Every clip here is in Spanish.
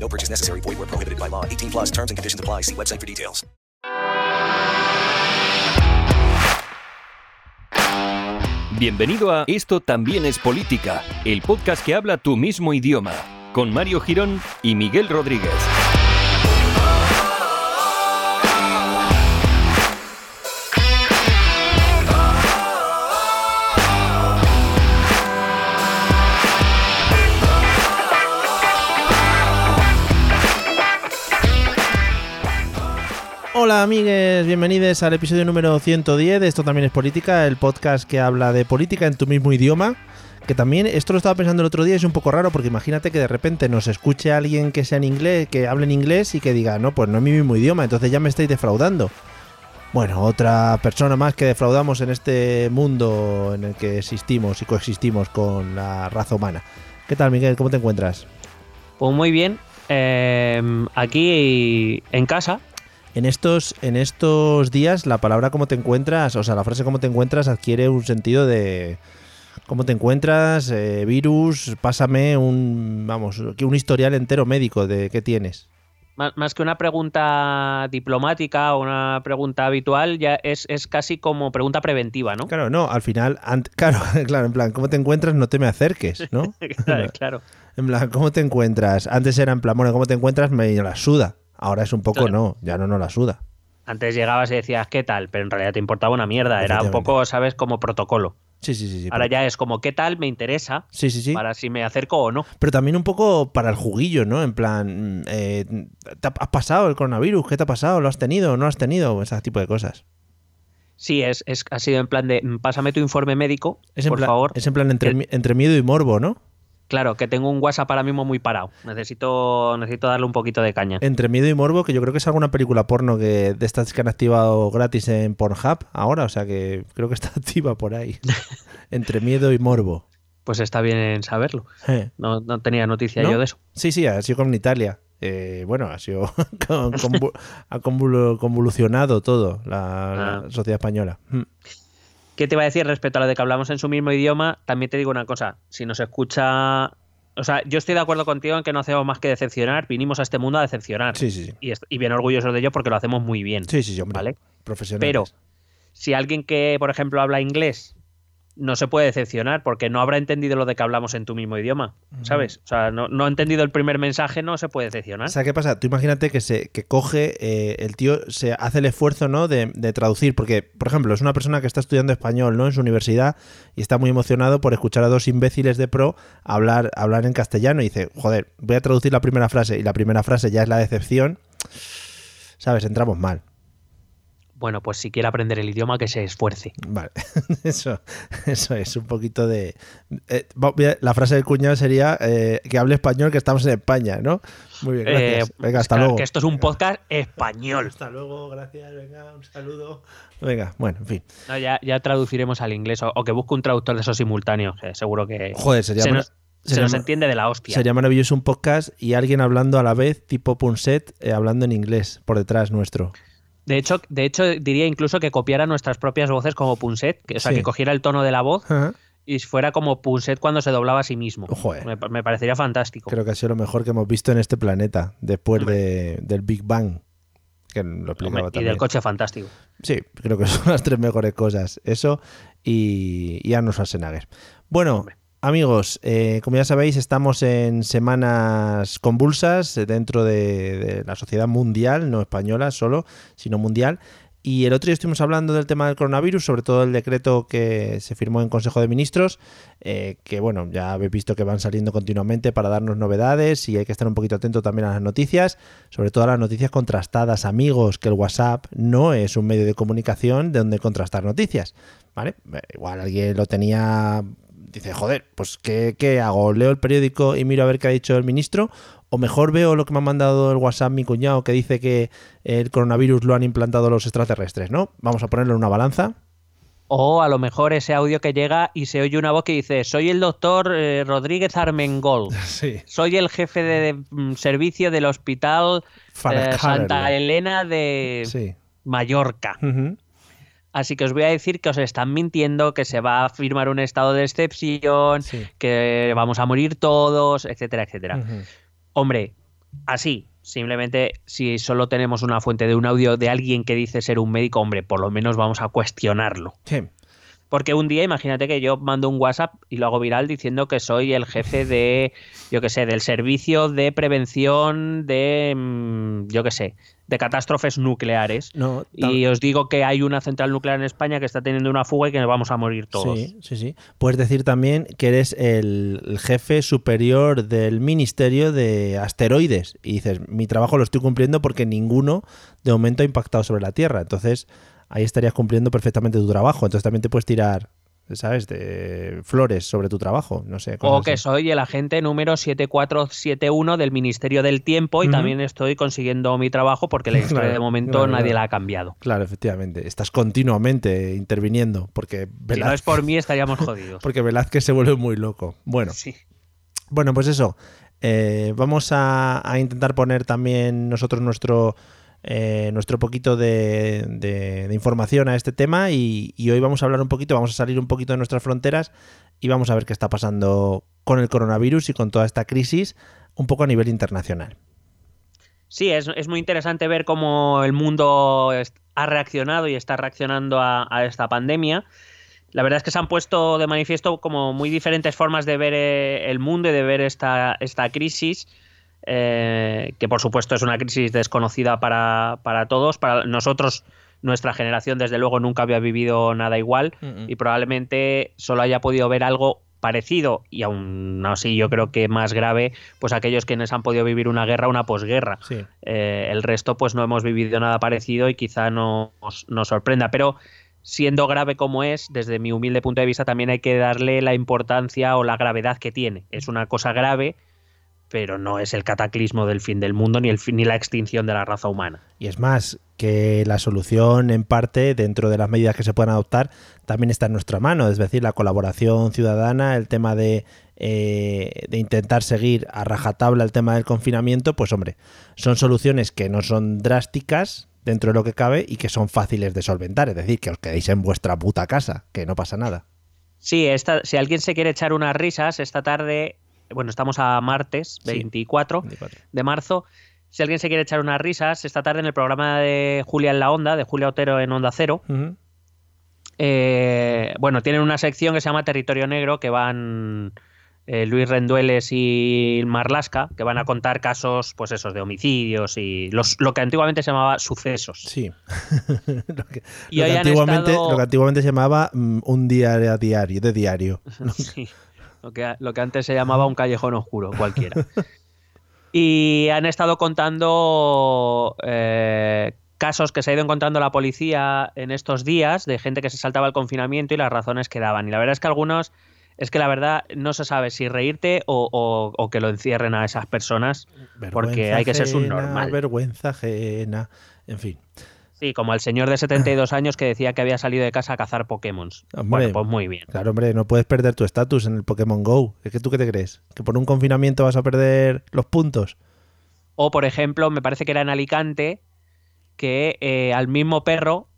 No purchase necessary. Void where prohibited by law. 18 plus terms and conditions apply. See website for details. Bienvenido a Esto también es política, el podcast que habla tu mismo idioma, con Mario Girón y Miguel Rodríguez. Hola amigues, bienvenidos al episodio número 110 de Esto también es política, el podcast que habla de política en tu mismo idioma. Que también, esto lo estaba pensando el otro día, es un poco raro porque imagínate que de repente nos escuche alguien que sea en inglés, que hable en inglés y que diga, no, pues no es mi mismo idioma, entonces ya me estáis defraudando. Bueno, otra persona más que defraudamos en este mundo en el que existimos y coexistimos con la raza humana. ¿Qué tal, Miguel? ¿Cómo te encuentras? Pues muy bien. eh, aquí en casa. En estos, en estos días la palabra cómo te encuentras, o sea, la frase cómo te encuentras adquiere un sentido de cómo te encuentras, eh, virus, pásame un, vamos, un historial entero médico de qué tienes. Más, que una pregunta diplomática o una pregunta habitual, ya es, es casi como pregunta preventiva, ¿no? Claro, no, al final, claro, claro, en plan, ¿cómo te encuentras? No te me acerques, ¿no? claro, claro. En plan, ¿cómo te encuentras? Antes era en plan, bueno, ¿cómo te encuentras? Me la suda. Ahora es un poco, Claro. no, ya no nos la suda. Antes llegabas y decías, ¿qué tal? Pero en realidad te importaba una mierda. Era un poco, ¿sabes? Como protocolo. Sí, sí, sí. sí Ahora pero- ya es como, ¿qué tal? Me interesa Sí, sí, sí. para si me acerco o no. Pero también un poco para el juguillo, ¿no? En plan, mm, eh, ¿te ha- ¿has pasado el coronavirus? ¿Qué te ha pasado? ¿Lo has tenido? ¿No has tenido? Ese tipo de cosas. Sí, es, es, ha sido en plan de, "Mm, pásame tu informe médico, Es por plan, favor. Es en plan entre, Que- entre miedo y morbo, ¿no? Claro, que tengo un WhatsApp ahora mismo muy parado. Necesito, necesito darle un poquito de caña. Entre miedo y morbo, que yo creo que es alguna película porno que de estas que han activado gratis en Pornhub ahora, o sea que creo que está activa por ahí. entre miedo y morbo. Pues está bien saberlo. Eh. No, no tenía noticia ¿No? yo de eso. Sí, sí, ha sido con Italia. Eh, bueno, ha sido con- ha convulu- convolucionado todo la, la Ah. sociedad española. ¿Qué te iba a decir respecto a lo de que hablamos en su mismo idioma? También te digo una cosa. Si nos escucha. O sea, yo estoy de acuerdo contigo en que no hacemos más que decepcionar. Vinimos a este mundo a decepcionar. Sí, sí, sí. Y, y bien orgullosos de ello porque lo hacemos muy bien. Sí, sí, sí, hombre. ¿Vale? Profesionales. Pero si alguien que, por ejemplo, habla inglés no se puede decepcionar porque no habrá entendido lo de que hablamos en tu mismo idioma, ¿sabes? O sea, no, no ha entendido el primer mensaje, no se puede decepcionar. O sea, ¿qué pasa? Tú imagínate que se que coge, eh, el tío se hace el esfuerzo, ¿no? De, de traducir, porque, por ejemplo, es una persona que está estudiando español, ¿no? En su universidad y está muy emocionado por escuchar a dos imbéciles de pro hablar, hablar en castellano y dice, joder, voy a traducir la primera frase y la primera frase ya es la decepción. ¿Sabes? Entramos mal. Bueno, pues si quiere aprender el idioma, que se esfuerce. Vale, eso, eso es un poquito de... eh, la frase del cuñado sería eh, que hable español, que estamos en España, ¿no? Muy bien, gracias. Eh, Venga, hasta claro, luego. Que esto es un podcast español. Hasta luego, gracias, venga, un saludo. Venga, bueno, en fin. No, ya, ya traduciremos al inglés o, o que busque un traductor de esos simultáneos, que seguro que Joder, sería, se, nos, se sería nos entiende de la hostia. sería maravilloso un podcast y alguien hablando a la vez, tipo Punset, eh, hablando en inglés por detrás nuestro. De hecho, de hecho, diría incluso que copiara nuestras propias voces como Punset, que, o sea, Sí. que cogiera el tono de la voz Ajá. y fuera como Punset cuando se doblaba a sí mismo. Me, me parecería fantástico. Creo que ha sido lo mejor que hemos visto en este planeta después de, del Big Bang. Que lo explicaba y también. del coche fantástico. Sí, creo que son las tres mejores cosas. Eso y, y Arnold Schwarzenegger. Bueno, amigos, eh, como ya sabéis, estamos en semanas convulsas dentro de, la sociedad mundial, no española solo, sino mundial. Y el otro día estuvimos hablando del tema del coronavirus, sobre todo el decreto que se firmó en Consejo de Ministros, eh, que bueno, ya habéis visto que van saliendo continuamente para darnos novedades y hay que estar un poquito atento también a las noticias, sobre todo a las noticias contrastadas, amigos, que el WhatsApp no es un medio de comunicación de donde contrastar noticias, ¿vale? Igual alguien lo tenía dice, joder, pues ¿qué, ¿qué hago? ¿Leo el periódico y miro a ver qué ha dicho el ministro? O mejor veo lo que me ha mandado el WhatsApp mi cuñado que dice que el coronavirus lo han implantado los extraterrestres, ¿no? Vamos a ponerlo en una balanza. O a lo mejor ese audio que llega y se oye una voz que dice, soy el doctor eh, Rodríguez Armengol, Sí. soy el jefe de, de, mm, servicio del hospital eh. Santa Elena de Sí. Mallorca. Ujú. Así que os voy a decir que os están mintiendo, que se va a firmar un estado de excepción, Sí. que vamos a morir todos, etcétera, etcétera. Hombre, así, simplemente si solo tenemos una fuente de un audio de alguien que dice ser un médico, hombre, por lo menos vamos a cuestionarlo. Sí. Porque un día, imagínate que yo mando un WhatsApp y lo hago viral diciendo que soy el jefe de, yo qué sé, del servicio de prevención de, mm, yo qué sé, de catástrofes nucleares. No, Y os digo que hay una central nuclear en España que está teniendo una fuga y que nos vamos a morir todos. Sí, sí, sí. Puedes decir también que eres el, el jefe superior del Ministerio de Asteroides. Y dices, mi trabajo lo estoy cumpliendo porque ninguno de momento ha impactado sobre la Tierra. Entonces, ahí estarías cumpliendo perfectamente tu trabajo. Entonces también te puedes tirar, ¿sabes?, de flores sobre tu trabajo. No sé. O que así. soy el agente número 7471 del Ministerio del Tiempo y también estoy consiguiendo mi trabajo porque la historia Claro, de momento claro, nadie claro. la ha cambiado. Claro, efectivamente. Estás continuamente interviniendo porque Si no Velázquez, es por mí estaríamos jodidos. porque Velázquez se vuelve muy loco. Bueno, Sí. Bueno, pues eso. eh, vamos a, a intentar poner también nosotros nuestro, eh, nuestro poquito de, información a este tema y, hoy vamos a hablar un poquito, vamos a salir un poquito de nuestras fronteras y vamos a ver qué está pasando con el coronavirus y con toda esta crisis un poco a nivel internacional. Sí, es, es muy interesante ver cómo el mundo ha reaccionado y está reaccionando a, a esta pandemia. La verdad es que se han puesto de manifiesto como muy diferentes formas de ver eh, el mundo y de ver esta, esta crisis, eh, que por supuesto es una crisis desconocida para, para todos. Para nosotros, nuestra generación, desde luego, nunca había vivido nada igual y probablemente solo haya podido ver algo parecido y aún así yo creo que más grave pues aquellos quienes han podido vivir una guerra una posguerra Sí. Eh, el resto pues no hemos vivido nada parecido y quizá no nos, nos sorprenda pero siendo grave como es desde mi humilde punto de vista también hay que darle la importancia o la gravedad que tiene es una cosa grave pero no es el cataclismo del fin del mundo ni el fin- ni la extinción de la raza humana Y es más, que la solución en parte, dentro de las medidas que se puedan adoptar, también está en nuestra mano. Es decir, la colaboración ciudadana, el tema de, eh, de intentar seguir a rajatabla el tema del confinamiento, pues hombre, son soluciones que no son drásticas dentro de lo que cabe y que son fáciles de solventar. Es decir, que os quedéis en vuestra puta casa, que no pasa nada. Sí, esta, si alguien se quiere echar unas risas esta tarde, bueno, estamos a martes Sí. 24 24. de marzo. Si alguien se quiere echar unas risas, esta tarde en el programa de Julia en la Onda, de Julia Otero en Onda Cero, eh, bueno, tienen una sección que se llama Territorio Negro, que van eh, Luis Rendueles y Marlasca, que van a contar casos, pues esos, de homicidios y los, lo que antiguamente se llamaba sucesos. Sí. lo, que, Y lo que antiguamente, estado- lo que antiguamente se llamaba mm, un día a diario, de diario. Sí, lo que, lo que antes se llamaba un callejón oscuro, cualquiera. Y han estado contando eh, casos que se ha ido encontrando la policía en estos días de gente que se saltaba el confinamiento y las razones que daban. Y la verdad es que algunos, es que la verdad no se sabe si reírte o, o- o que lo encierren a esas personas, porque hay que ser ajena, subnormal. Vergüenza ajena. En fin. Sí, como el señor de 72 años que decía que había salido de casa a cazar Pokémon. Hombre. Bueno, pues muy bien. Claro, hombre, no puedes perder tu estatus en el Pokémon Go. ¿Es que tú qué te crees? ¿Que por un confinamiento vas a perder los puntos? O, por ejemplo, me parece que era en Alicante, que eh, al mismo perro,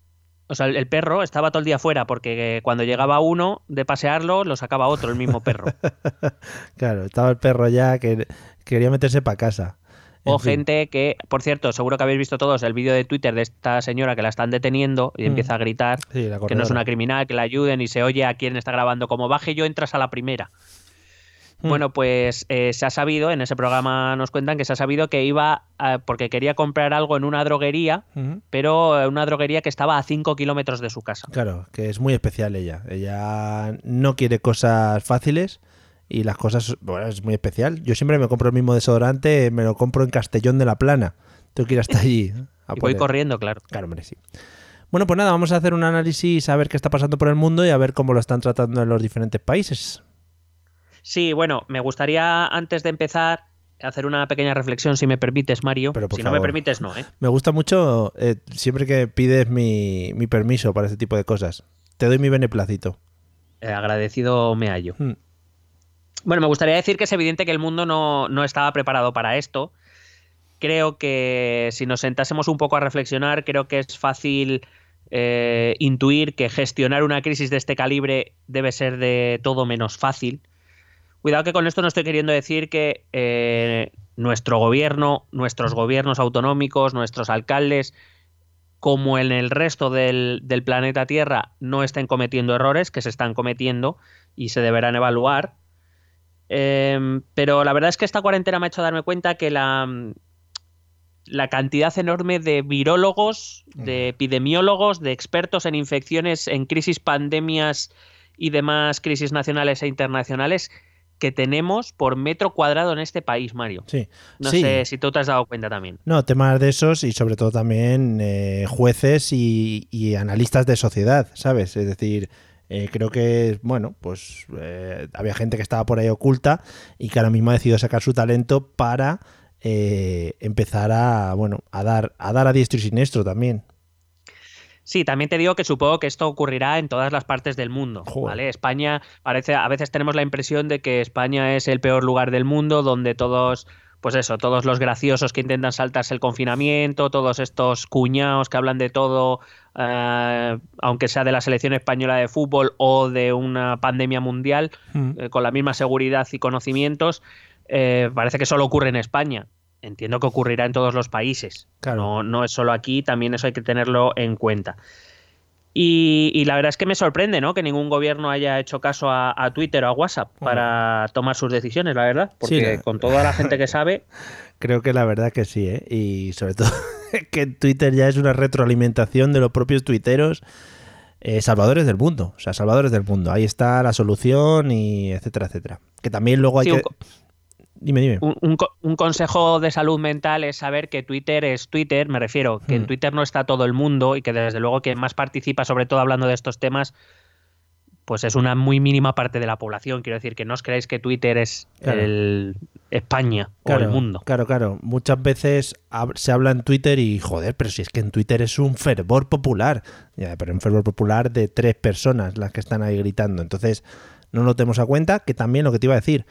o sea, el, el perro estaba todo el día fuera, porque eh, cuando llegaba uno de pasearlo, lo sacaba otro, el mismo perro. Claro, estaba el perro ya que quería meterse para casa. O gente que, por cierto, seguro que habéis visto todos el vídeo de Twitter de esta señora que la están deteniendo y Mm. empieza a gritar Sí, que no es una criminal, que la ayuden y se oye a quien está grabando como baje yo, entras a la primera. Mm. Bueno, pues eh, se ha sabido, en ese programa nos cuentan que se ha sabido que iba a- porque quería comprar algo en una droguería, Ujú. pero eh, una droguería que estaba a 5 kilómetros de su casa. Claro, que es muy especial ella. Ella no quiere cosas fáciles y las cosas, bueno, es muy especial. Yo siempre me compro el mismo desodorante, me lo compro en Castellón de la Plana. Tengo que ir hasta allí. a Y voy corriendo, claro. Claro, hombre, sí. Bueno, pues nada, vamos a hacer un análisis, a ver qué está pasando por el mundo y a ver cómo lo están tratando en los diferentes países. Sí, bueno, me gustaría antes de empezar hacer una pequeña reflexión, si me permites, Mario. Pero por si no me permites, no, ¿eh? Me gusta mucho eh, siempre que pides mi, mi permiso para este tipo de cosas. Te doy mi beneplácito. Eh, agradecido me hallo. Mm. Bueno, me gustaría decir que es evidente que el mundo no, no estaba preparado para esto. Creo que si nos sentásemos un poco a reflexionar, creo que es fácil eh, intuir que gestionar una crisis de este calibre debe ser de todo menos fácil. Cuidado que con esto no estoy queriendo decir que eh, nuestro gobierno, nuestros gobiernos autonómicos, nuestros alcaldes, como en el resto del, del planeta Tierra, no estén cometiendo errores que se están cometiendo y se deberán evaluar. Eh, pero la verdad es que esta cuarentena me ha hecho darme cuenta que la, la cantidad enorme de virólogos, de epidemiólogos, de expertos en infecciones, en crisis, pandemias y demás crisis nacionales e internacionales que tenemos por metro cuadrado en este país, Mario. Sí. No Sí. sé si tú te has dado cuenta también. No, temas de esos y sobre todo también eh, jueces y, y analistas de sociedad, ¿sabes? Es decir, eh, creo que, bueno, pues eh, había gente que estaba por ahí oculta y que ahora mismo ha decidido sacar su talento para eh, empezar a, bueno, a dar, a dar a diestro y siniestro también. Sí, también te digo que supongo que esto ocurrirá en todas las partes del mundo. Joder. ¿vale? España parece, a veces tenemos la impresión de que España es el peor lugar del mundo, donde todos, pues eso, todos los graciosos que intentan saltarse el confinamiento, todos estos cuñados que hablan de todo, eh, aunque sea de la selección española de fútbol o de una pandemia mundial, eh, con la misma seguridad y conocimientos, eh, parece que solo ocurre en España. Entiendo que ocurrirá en todos los países. Claro. No, no es solo aquí, también eso hay que tenerlo en cuenta. Y, y la verdad es que me sorprende, ¿no? Que ningún gobierno haya hecho caso a, a Twitter o a WhatsApp para tomar sus decisiones, la verdad. Porque Sí, la- con toda la gente que sabe, Creo que la verdad que sí, ¿eh? Y sobre todo que Twitter ya es una retroalimentación de los propios tuiteros eh, salvadores del mundo. O sea, salvadores del mundo. Ahí está la solución y etcétera, etcétera. Que también luego hay Sí, que... Dime, dime. un, un co- un consejo de salud mental es saber que Twitter es Twitter, me refiero, que en Hmm. Twitter no está todo el mundo y que desde luego quien más participa, sobre todo hablando de estos temas, pues es una muy mínima parte de la población. Quiero decir que no os creáis que Twitter es Claro. el España Claro, o el mundo. Claro, claro. Muchas veces se habla en Twitter y, joder, pero si es que en Twitter es un fervor popular. Ya, pero un fervor popular de tres personas las que están ahí gritando. Entonces, no lo tenemos a cuenta. Que también lo que te iba a decir,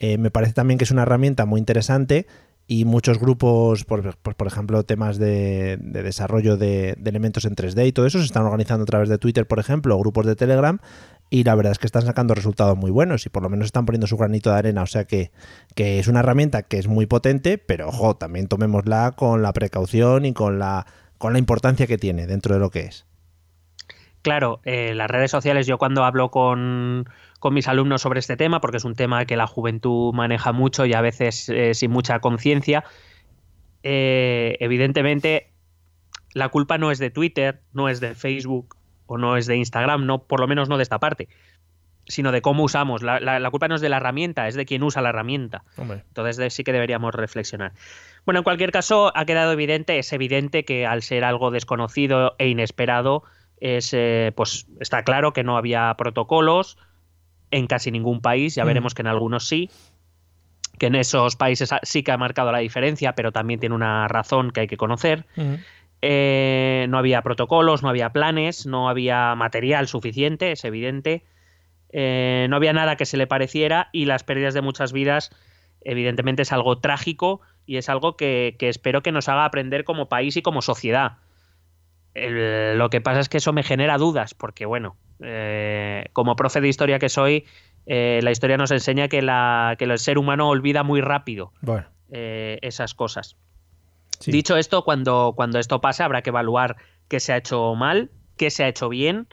eh, me parece también que es una herramienta muy interesante y muchos grupos, por, por- ejemplo, temas de, de desarrollo de, de elementos en 3D y todo eso se están organizando a través de Twitter, por ejemplo, o grupos de Telegram y la verdad es que están sacando resultados muy buenos y por lo menos están poniendo su granito de arena. O sea que, que es una herramienta que es muy potente, pero ojo, también tomémosla con la precaución y con la, con la importancia que tiene dentro de lo que es. Claro, eh, las redes sociales, yo cuando hablo con, con mis alumnos sobre este tema, porque es un tema que la juventud maneja mucho y a veces eh, sin mucha conciencia, eh, evidentemente la culpa no es de Twitter, no es de Facebook o no es de Instagram, no, por lo menos no de esta parte, sino de cómo usamos. La, la- la culpa no es de la herramienta, es de quien usa la herramienta. Entonces de- sí que deberíamos reflexionar. Bueno, en cualquier caso, ha quedado evidente, es evidente que al ser algo desconocido e inesperado, es, eh, pues está claro que no había protocolos en casi ningún país, ya Mm. veremos que en algunos sí, que en esos países sí que ha marcado la diferencia, pero también tiene una razón que hay que conocer. Eh, no había protocolos, no había planes, no había material suficiente, es evidente. Eh, no había nada que se le pareciera y las pérdidas de muchas vidas, evidentemente, es algo trágico y es algo que, que espero que nos haga aprender como país y como sociedad. El- lo que pasa es que eso me genera dudas, porque bueno, eh, como profe de historia que soy, eh, la historia nos enseña que, la, que el ser humano olvida muy rápido Bueno, eh, esas cosas. sí. Dicho esto, cuando, cuando esto pase habrá que evaluar qué se ha hecho mal, qué se ha hecho bien.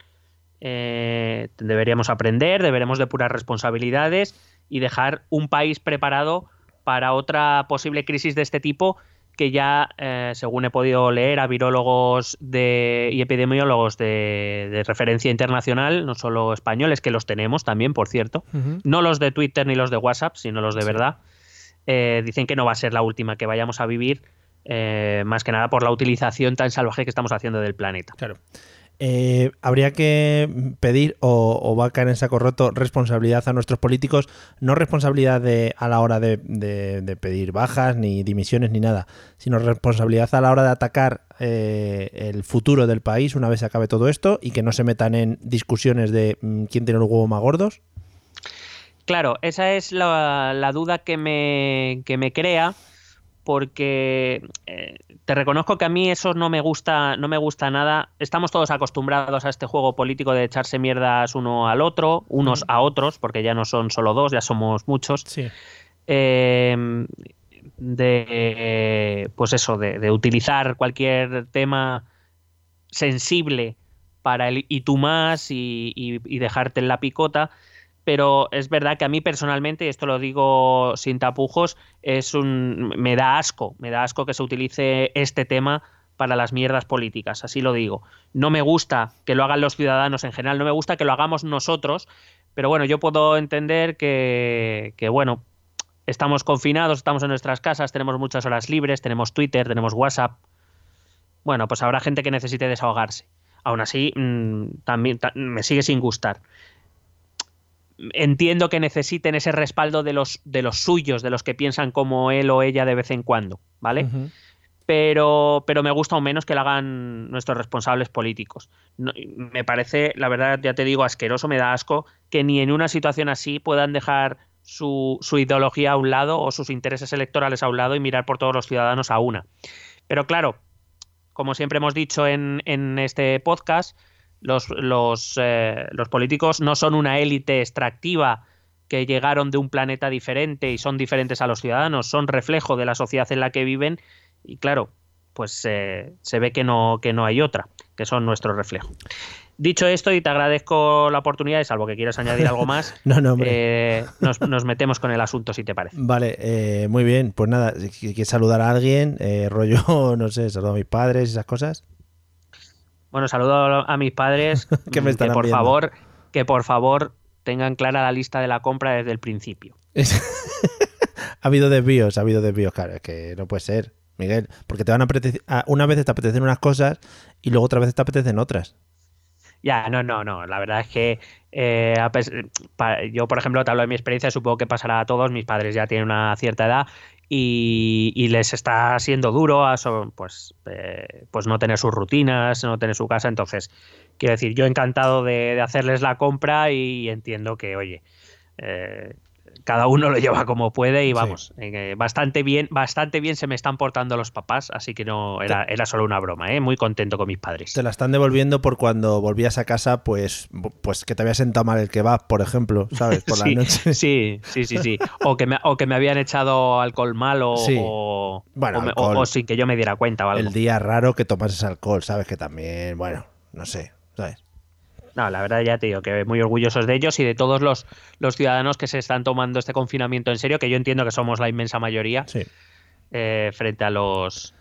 Deberíamos aprender, deberemos depurar responsabilidades y dejar un país preparado para otra posible crisis de este tipo que ya, eh, según he podido leer, a virólogos de, y epidemiólogos de, de referencia internacional, no solo españoles, que los tenemos también, por cierto, no los de Twitter ni los de WhatsApp, sino los de verdad, eh, dicen que no va a ser la última que vayamos a vivir, eh, más que nada por la utilización tan salvaje que estamos haciendo del planeta. Claro. Eh, habría que pedir o, va a caer en saco roto responsabilidad a nuestros políticos, no responsabilidad de, a la hora de, pedir bajas, ni dimisiones, ni nada, sino responsabilidad a la hora de atacar eh, el futuro del país una vez se acabe todo esto y que no se metan en discusiones de mm, quién tiene los huevos más gordos. Claro, esa es la, duda que me, que me crea porque eh, te reconozco que a mí eso no me gusta, no me gusta nada. Estamos todos acostumbrados a este juego político de echarse mierdas uno al otro, unos a otros, porque ya no son solo dos, ya somos muchos. Sí. Em, de pues eso, de, utilizar cualquier tema sensible para el y tú más y, y dejarte en la picota pero es verdad que a mí personalmente, y esto lo digo sin tapujos, es un me da asco, me da asco que se utilice este tema para las mierdas políticas, así lo digo. No me gusta que lo hagan los ciudadanos en general, no me gusta que lo hagamos nosotros, pero bueno, yo puedo entender que, que bueno, estamos confinados, estamos en nuestras casas, tenemos muchas horas libres, tenemos Twitter, tenemos WhatsApp. Bueno, pues habrá gente que necesite desahogarse. Aún así, mm, también me sigue sin gustar entiendo que necesiten ese respaldo de los, de los suyos, de los que piensan como él o ella de vez en cuando, ¿vale? pero, pero me gusta aún menos que lo hagan nuestros responsables políticos. me parece, la verdad, ya te digo, asqueroso, me da asco que ni en una situación así puedan dejar su, su ideología a un lado o sus intereses electorales a un lado y mirar por todos los ciudadanos a una. Pero claro, como siempre hemos dicho en, en este podcast, los, los, eh, los políticos no son una élite extractiva que llegaron de un planeta diferente y son diferentes a los ciudadanos, son reflejo de la sociedad en la que viven y claro, pues eh, se ve que no, que no hay otra, que son nuestro reflejo. Dicho esto, y te agradezco la oportunidad, salvo que quieras añadir algo más, no, no, eh, nos, metemos con el asunto, si te parece. Vale, muy bien. Pues nada, ¿quieres saludar a alguien? rollo, no sé, saludar a mis padres, esas cosas. Bueno, saludo a mis padres que, me están por favor, que por favor tengan clara la lista de la compra desde el principio. ha habido desvíos, ha habido desvíos, claro, es que no puede ser, Miguel, porque te van a apetecer, una vez te apetecen unas cosas y luego otra vez te apetecen otras. Ya, no, no, no. La verdad es que eh, yo, por ejemplo, te hablo de mi experiencia, supongo que pasará a todos. Mis padres ya tienen una cierta edad y, les está siendo duro a pues, eh, pues no tener sus rutinas, no tener su casa. Entonces, quiero decir, yo encantado de, hacerles la compra y entiendo que, oye, eh, cada uno lo lleva como puede y vamos, eh, bastante bien, bastante bien se me están portando los papás, así que no era, era solo una broma, ¿eh? muy contento con mis padres. Te la están devolviendo por cuando volvías a casa, pues, pues que te había sentado mal el kebab, por ejemplo, ¿sabes? Por sí, la noche. Sí, sí, sí, sí. O que me, o que me habían echado alcohol malo o, o, sin que yo me diera cuenta o algo. El día raro que tomases alcohol, ¿sabes? Que también, bueno, no sé, ¿sabes? No, la verdad ya te digo que muy orgullosos de ellos y de todos los, los ciudadanos que se están tomando este confinamiento en serio, que yo entiendo que somos la inmensa mayoría eh, frente a los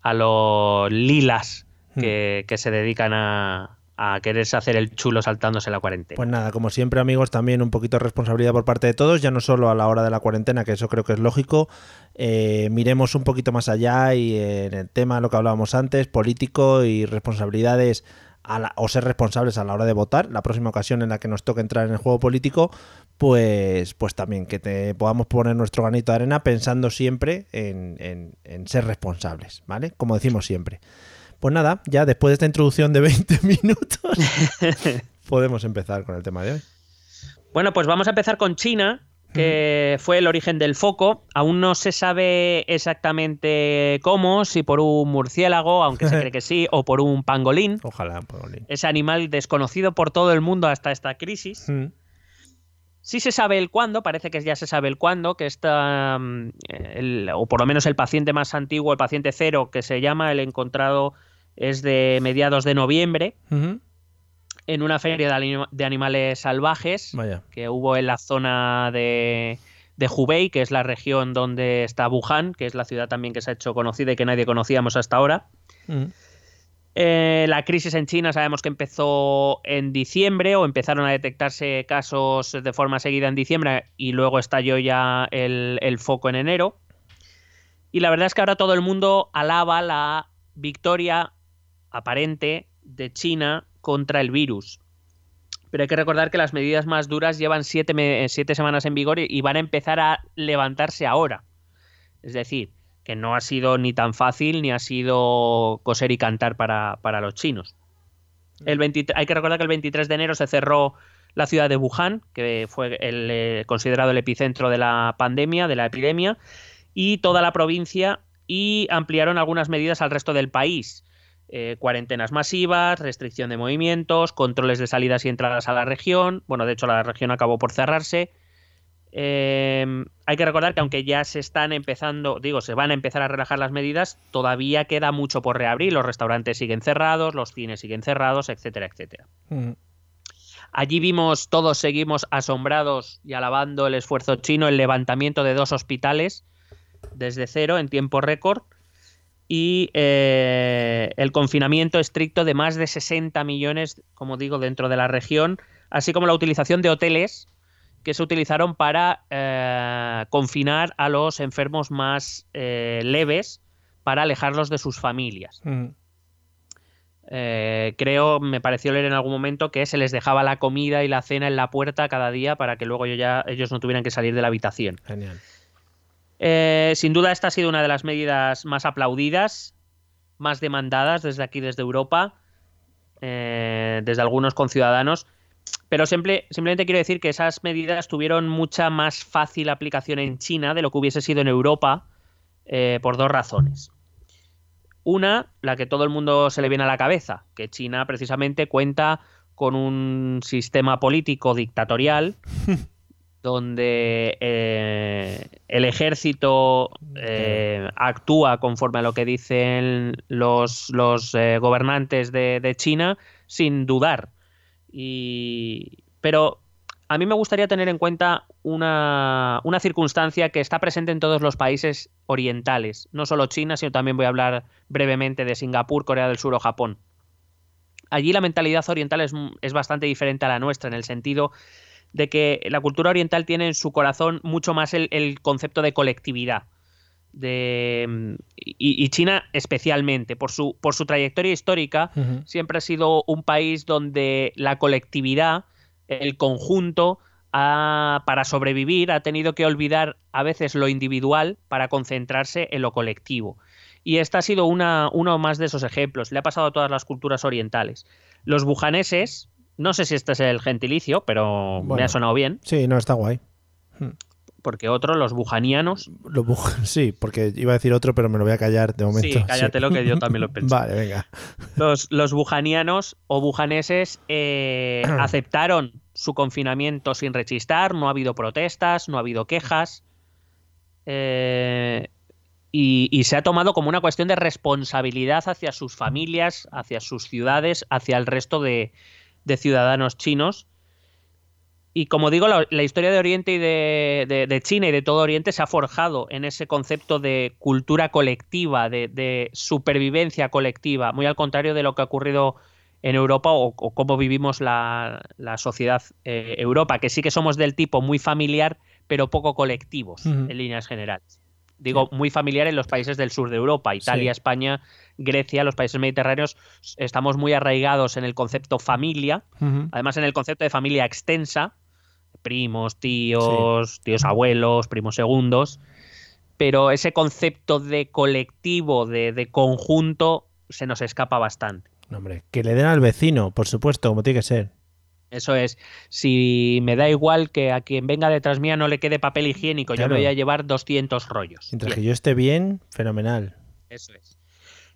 a los lilas hmm. que, se dedican a, a quererse hacer el chulo saltándose la cuarentena. Pues nada, como siempre amigos, también un poquito de responsabilidad por parte de todos, ya no solo a la hora de la cuarentena, que eso creo que es lógico, eh, miremos un poquito más allá y en el tema, lo que hablábamos antes, político y responsabilidades o ser responsables a la hora de votar, la próxima ocasión en la que nos toque entrar en el juego político, pues, pues también que te podamos poner nuestro granito de arena pensando siempre en, ser responsables, ¿vale? Como decimos siempre. Pues nada, ya después de esta introducción de 20 minutos, podemos empezar con el tema de hoy. Bueno, pues vamos a empezar con China, que fue el origen del foco. Aún no se sabe exactamente cómo, si por un murciélago, aunque se cree que sí, o por un pangolín. Ojalá, pangolín. Ese animal desconocido por todo el mundo hasta esta crisis. Sí se sabe el cuándo, parece que ya se sabe el cuándo, que está, mm, o por lo menos el paciente más antiguo, el paciente cero, que se llama, el encontrado es de mediados de noviembre en una feria de, animales salvajes que hubo en la zona de, de Hubei, que es la región donde está Wuhan, que es la ciudad también que se ha hecho conocida y que nadie conocíamos hasta ahora. Mm. Eh, la crisis en China sabemos que empezó en diciembre o empezaron a detectarse casos de forma seguida en diciembre y luego estalló ya el, el foco en enero. Y la verdad es que ahora todo el mundo alaba la victoria aparente de China contra el virus. Pero hay que recordar que las medidas más duras llevan siete, siete semanas en vigor y van a empezar a levantarse ahora. Es decir, que no ha sido ni tan fácil ni ha sido coser y cantar para, los chinos. El hay que recordar que el 23 de enero se cerró la ciudad de Wuhan, que fue el, eh, considerado el epicentro de la pandemia, de la epidemia, y toda la provincia, y ampliaron algunas medidas al resto del país. Eh, cuarentenas masivas, restricción de movimientos, controles de salidas y entradas a la región. Bueno, de hecho la región acabó por cerrarse. Eh, hay que recordar que aunque ya se están empezando, digo, se van a empezar a relajar las medidas, todavía queda mucho por reabrir. Los restaurantes siguen cerrados, los cines siguen cerrados, etcétera, etcétera. Mm. Allí vimos, todos seguimos asombrados y alabando el esfuerzo chino, el levantamiento de dos hospitales desde cero en tiempo récord y eh, el confinamiento estricto de más de 60 millones, como digo, dentro de la región, así como la utilización de hoteles que se utilizaron para eh, confinar a los enfermos más eh, leves para alejarlos de sus familias. Mm. Eh, creo, me pareció leer en algún momento que se les dejaba la comida y la cena en la puerta cada día para que luego ya, ellos no tuvieran que salir de la habitación. Genial. Sin duda esta ha sido una de las medidas más aplaudidas, más demandadas desde aquí, desde Europa, desde algunos conciudadanos pero simplemente quiero decir que esas medidas tuvieron mucha más fácil aplicación en China de lo que hubiese sido en Europa eh, por dos razones. Una, la que todo el mundo se le viene a la cabeza, que China precisamente cuenta con un sistema político dictatorial donde eh, el ejército eh, actúa conforme a lo que dicen los, gobernantes de China sin dudar y... Pero a mí me gustaría tener en cuenta una, una, circunstancia que está presente en todos los países orientales, no solo China, sino también voy a hablar brevemente de Singapur, Corea del Sur o Japón. Allí la mentalidad oriental es, es bastante diferente a la nuestra, en el sentido de que la cultura oriental tiene en su corazón mucho más el, el concepto de colectividad de y, China especialmente por su por su trayectoria histórica siempre ha sido un país donde la colectividad el conjunto para sobrevivir ha tenido que olvidar a veces lo individual para concentrarse en lo colectivo. Y este ha sido una, uno más de esos ejemplos. Le ha pasado a todas las culturas orientales. Los bujaneses no sé si este es el gentilicio pero me ha sonado bien sí no está guay porque otro, los bujanianos. sí, porque iba a decir otro, pero me lo voy a callar de momento. Sí, cállatelo que yo también lo pensé. vale, venga. Los, los bujanianos o bujaneses eh, aceptaron su confinamiento sin rechistar, no ha habido protestas, no ha habido quejas. Eh, y, se ha tomado como una cuestión de responsabilidad hacia sus familias, hacia sus ciudades, hacia el resto de ciudadanos chinos y como digo, la, historia de Oriente y de, China y de todo Oriente se ha forjado en ese concepto de cultura colectiva, de, supervivencia colectiva, muy al contrario de lo que ha ocurrido en Europa o, cómo vivimos la, sociedad eh, Europa, que sí que somos del tipo muy familiar, pero poco colectivos en líneas generales. Digo, muy familiar en los países del sur de Europa, Italia, España, Grecia, los países mediterráneos, estamos muy arraigados en el concepto familia, además en el concepto de familia extensa, primos, tíos, tíos abuelos, primos segundos, pero ese concepto de colectivo, de, conjunto, se nos escapa bastante. hombre, que le den al vecino, por supuesto, como tiene que ser. Eso es, si me da igual que a quien venga detrás mía no le quede papel higiénico, yo me voy a llevar 200 rollos. Mientras que yo esté bien, fenomenal. Eso es.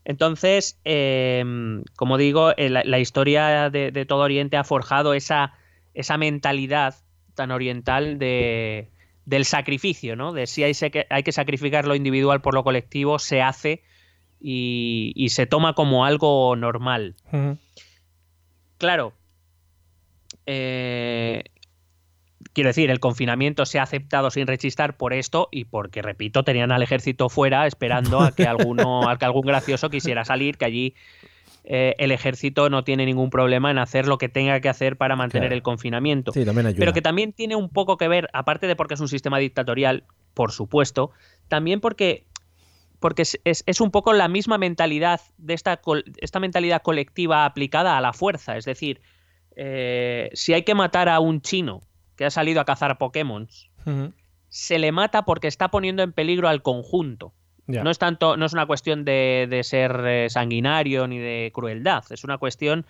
Entonces, em, como digo, eh, la, historia de, de, todo Oriente ha forjado esa, esa mentalidad tan oriental de, del sacrificio, ¿no? De si hay, hay, que sacrificar lo individual por lo colectivo, se hace y, se toma como algo normal. Claro, eh, quiero decir, el confinamiento se ha aceptado sin rechistar por esto y porque, repito, tenían al ejército fuera esperando a que alguno, a que algún gracioso quisiera salir, que allí eh, el ejército no tiene ningún problema en hacer lo que tenga que hacer para mantener el confinamiento. Pero que también tiene un poco que ver, aparte de porque es un sistema dictatorial, por supuesto, también porque porque es, es, es, un poco la misma mentalidad de esta, esta mentalidad colectiva aplicada a la fuerza. Es decir, eh, si hay que matar a un chino que ha salido a cazar Pokémon, uh -huh. se le mata porque está poniendo en peligro al conjunto. Yeah. No es tanto, no es una cuestión de, de ser eh, sanguinario ni de crueldad, es una cuestión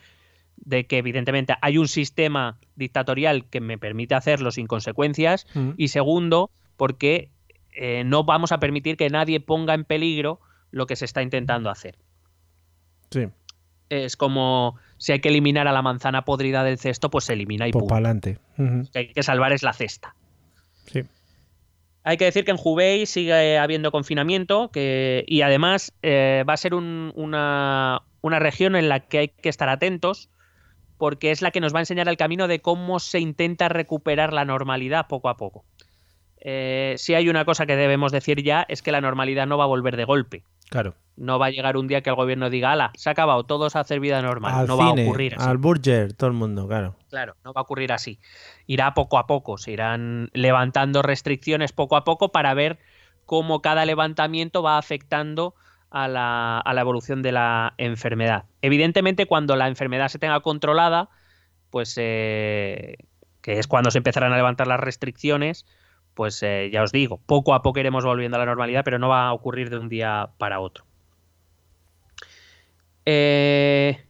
de que evidentemente hay un sistema dictatorial que me permite hacerlo sin consecuencias uh -huh. y segundo, porque eh, no vamos a permitir que nadie ponga en peligro lo que se está intentando hacer. Sí. Es como si hay que eliminar a la manzana podrida del cesto, pues se elimina y Pues punto. para adelante. Uh -huh. Lo que hay que salvar es la cesta. Sí. Hay que decir que en Hubei sigue habiendo confinamiento que, y además eh, va a ser un, una, una región en la que hay que estar atentos porque es la que nos va a enseñar el camino de cómo se intenta recuperar la normalidad poco a poco. Eh, si hay una cosa que debemos decir ya es que la normalidad no va a volver de golpe. Claro. No va a llegar un día que el gobierno diga, ala, se ha acabado, todos a hacer vida normal. Al no cine, va a ocurrir así. Al burger, todo el mundo, claro. Claro, no va a ocurrir así. Irá poco a poco, se irán levantando restricciones poco a poco para ver cómo cada levantamiento va afectando a la, a la evolución de la enfermedad. Evidentemente, cuando la enfermedad se tenga controlada, pues eh, que es cuando se empezarán a levantar las restricciones, pues eh, ya os digo, poco a poco iremos volviendo a la normalidad, pero no va a ocurrir de un día para otro. Eh,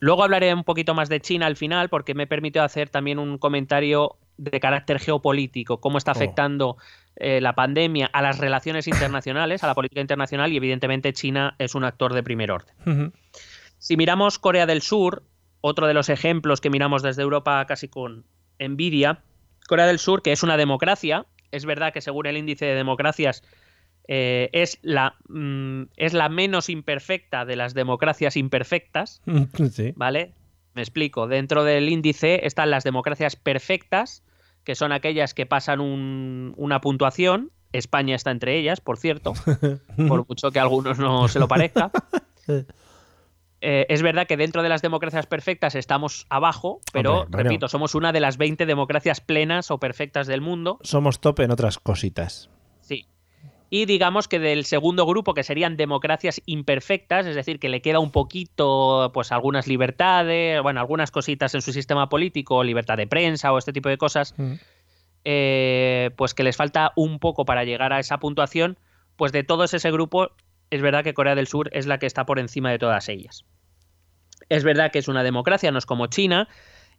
luego hablaré un poquito más de China al final, porque me permitió hacer también un comentario de carácter geopolítico, cómo está afectando oh. eh, la pandemia a las relaciones internacionales, a la política internacional, y evidentemente China es un actor de primer orden. Uh -huh. Si miramos Corea del Sur, otro de los ejemplos que miramos desde Europa casi con envidia, Corea del Sur, que es una democracia, es verdad que según el índice de democracias eh, es, la, mm, es la menos imperfecta de las democracias imperfectas, sí. ¿vale? Me explico. Dentro del índice están las democracias perfectas, que son aquellas que pasan un, una puntuación. España está entre ellas, por cierto, por mucho que a algunos no se lo parezca. Eh, es verdad que dentro de las democracias perfectas estamos abajo, pero Hombre, bueno. repito, somos una de las 20 democracias plenas o perfectas del mundo. Somos top en otras cositas. Sí. Y digamos que del segundo grupo, que serían democracias imperfectas, es decir, que le queda un poquito, pues algunas libertades, bueno, algunas cositas en su sistema político, libertad de prensa o este tipo de cosas, mm. eh, pues que les falta un poco para llegar a esa puntuación, pues de todo ese grupo es verdad que Corea del Sur es la que está por encima de todas ellas. Es verdad que es una democracia, no es como China,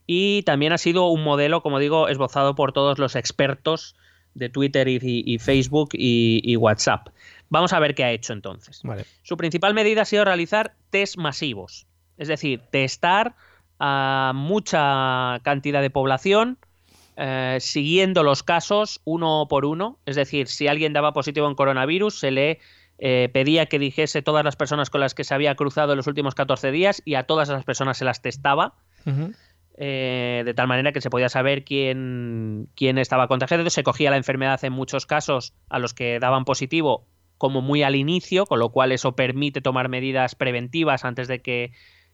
y también ha sido un modelo, como digo, esbozado por todos los expertos de Twitter y, Facebook y, y, WhatsApp. Vamos a ver qué ha hecho entonces. Vale. Su principal medida ha sido realizar test masivos, es decir, testar a mucha cantidad de población eh, siguiendo los casos uno por uno, es decir, si alguien daba positivo en coronavirus, se le eh, pedía que dijese todas las personas con las que se había cruzado en los últimos 14 días y a todas esas personas se las testaba. Uh -huh. eh, de tal manera que se podía saber quién, quién estaba contagiado. Se cogía la enfermedad en muchos casos a los que daban positivo como muy al inicio, con lo cual eso permite tomar medidas preventivas antes de que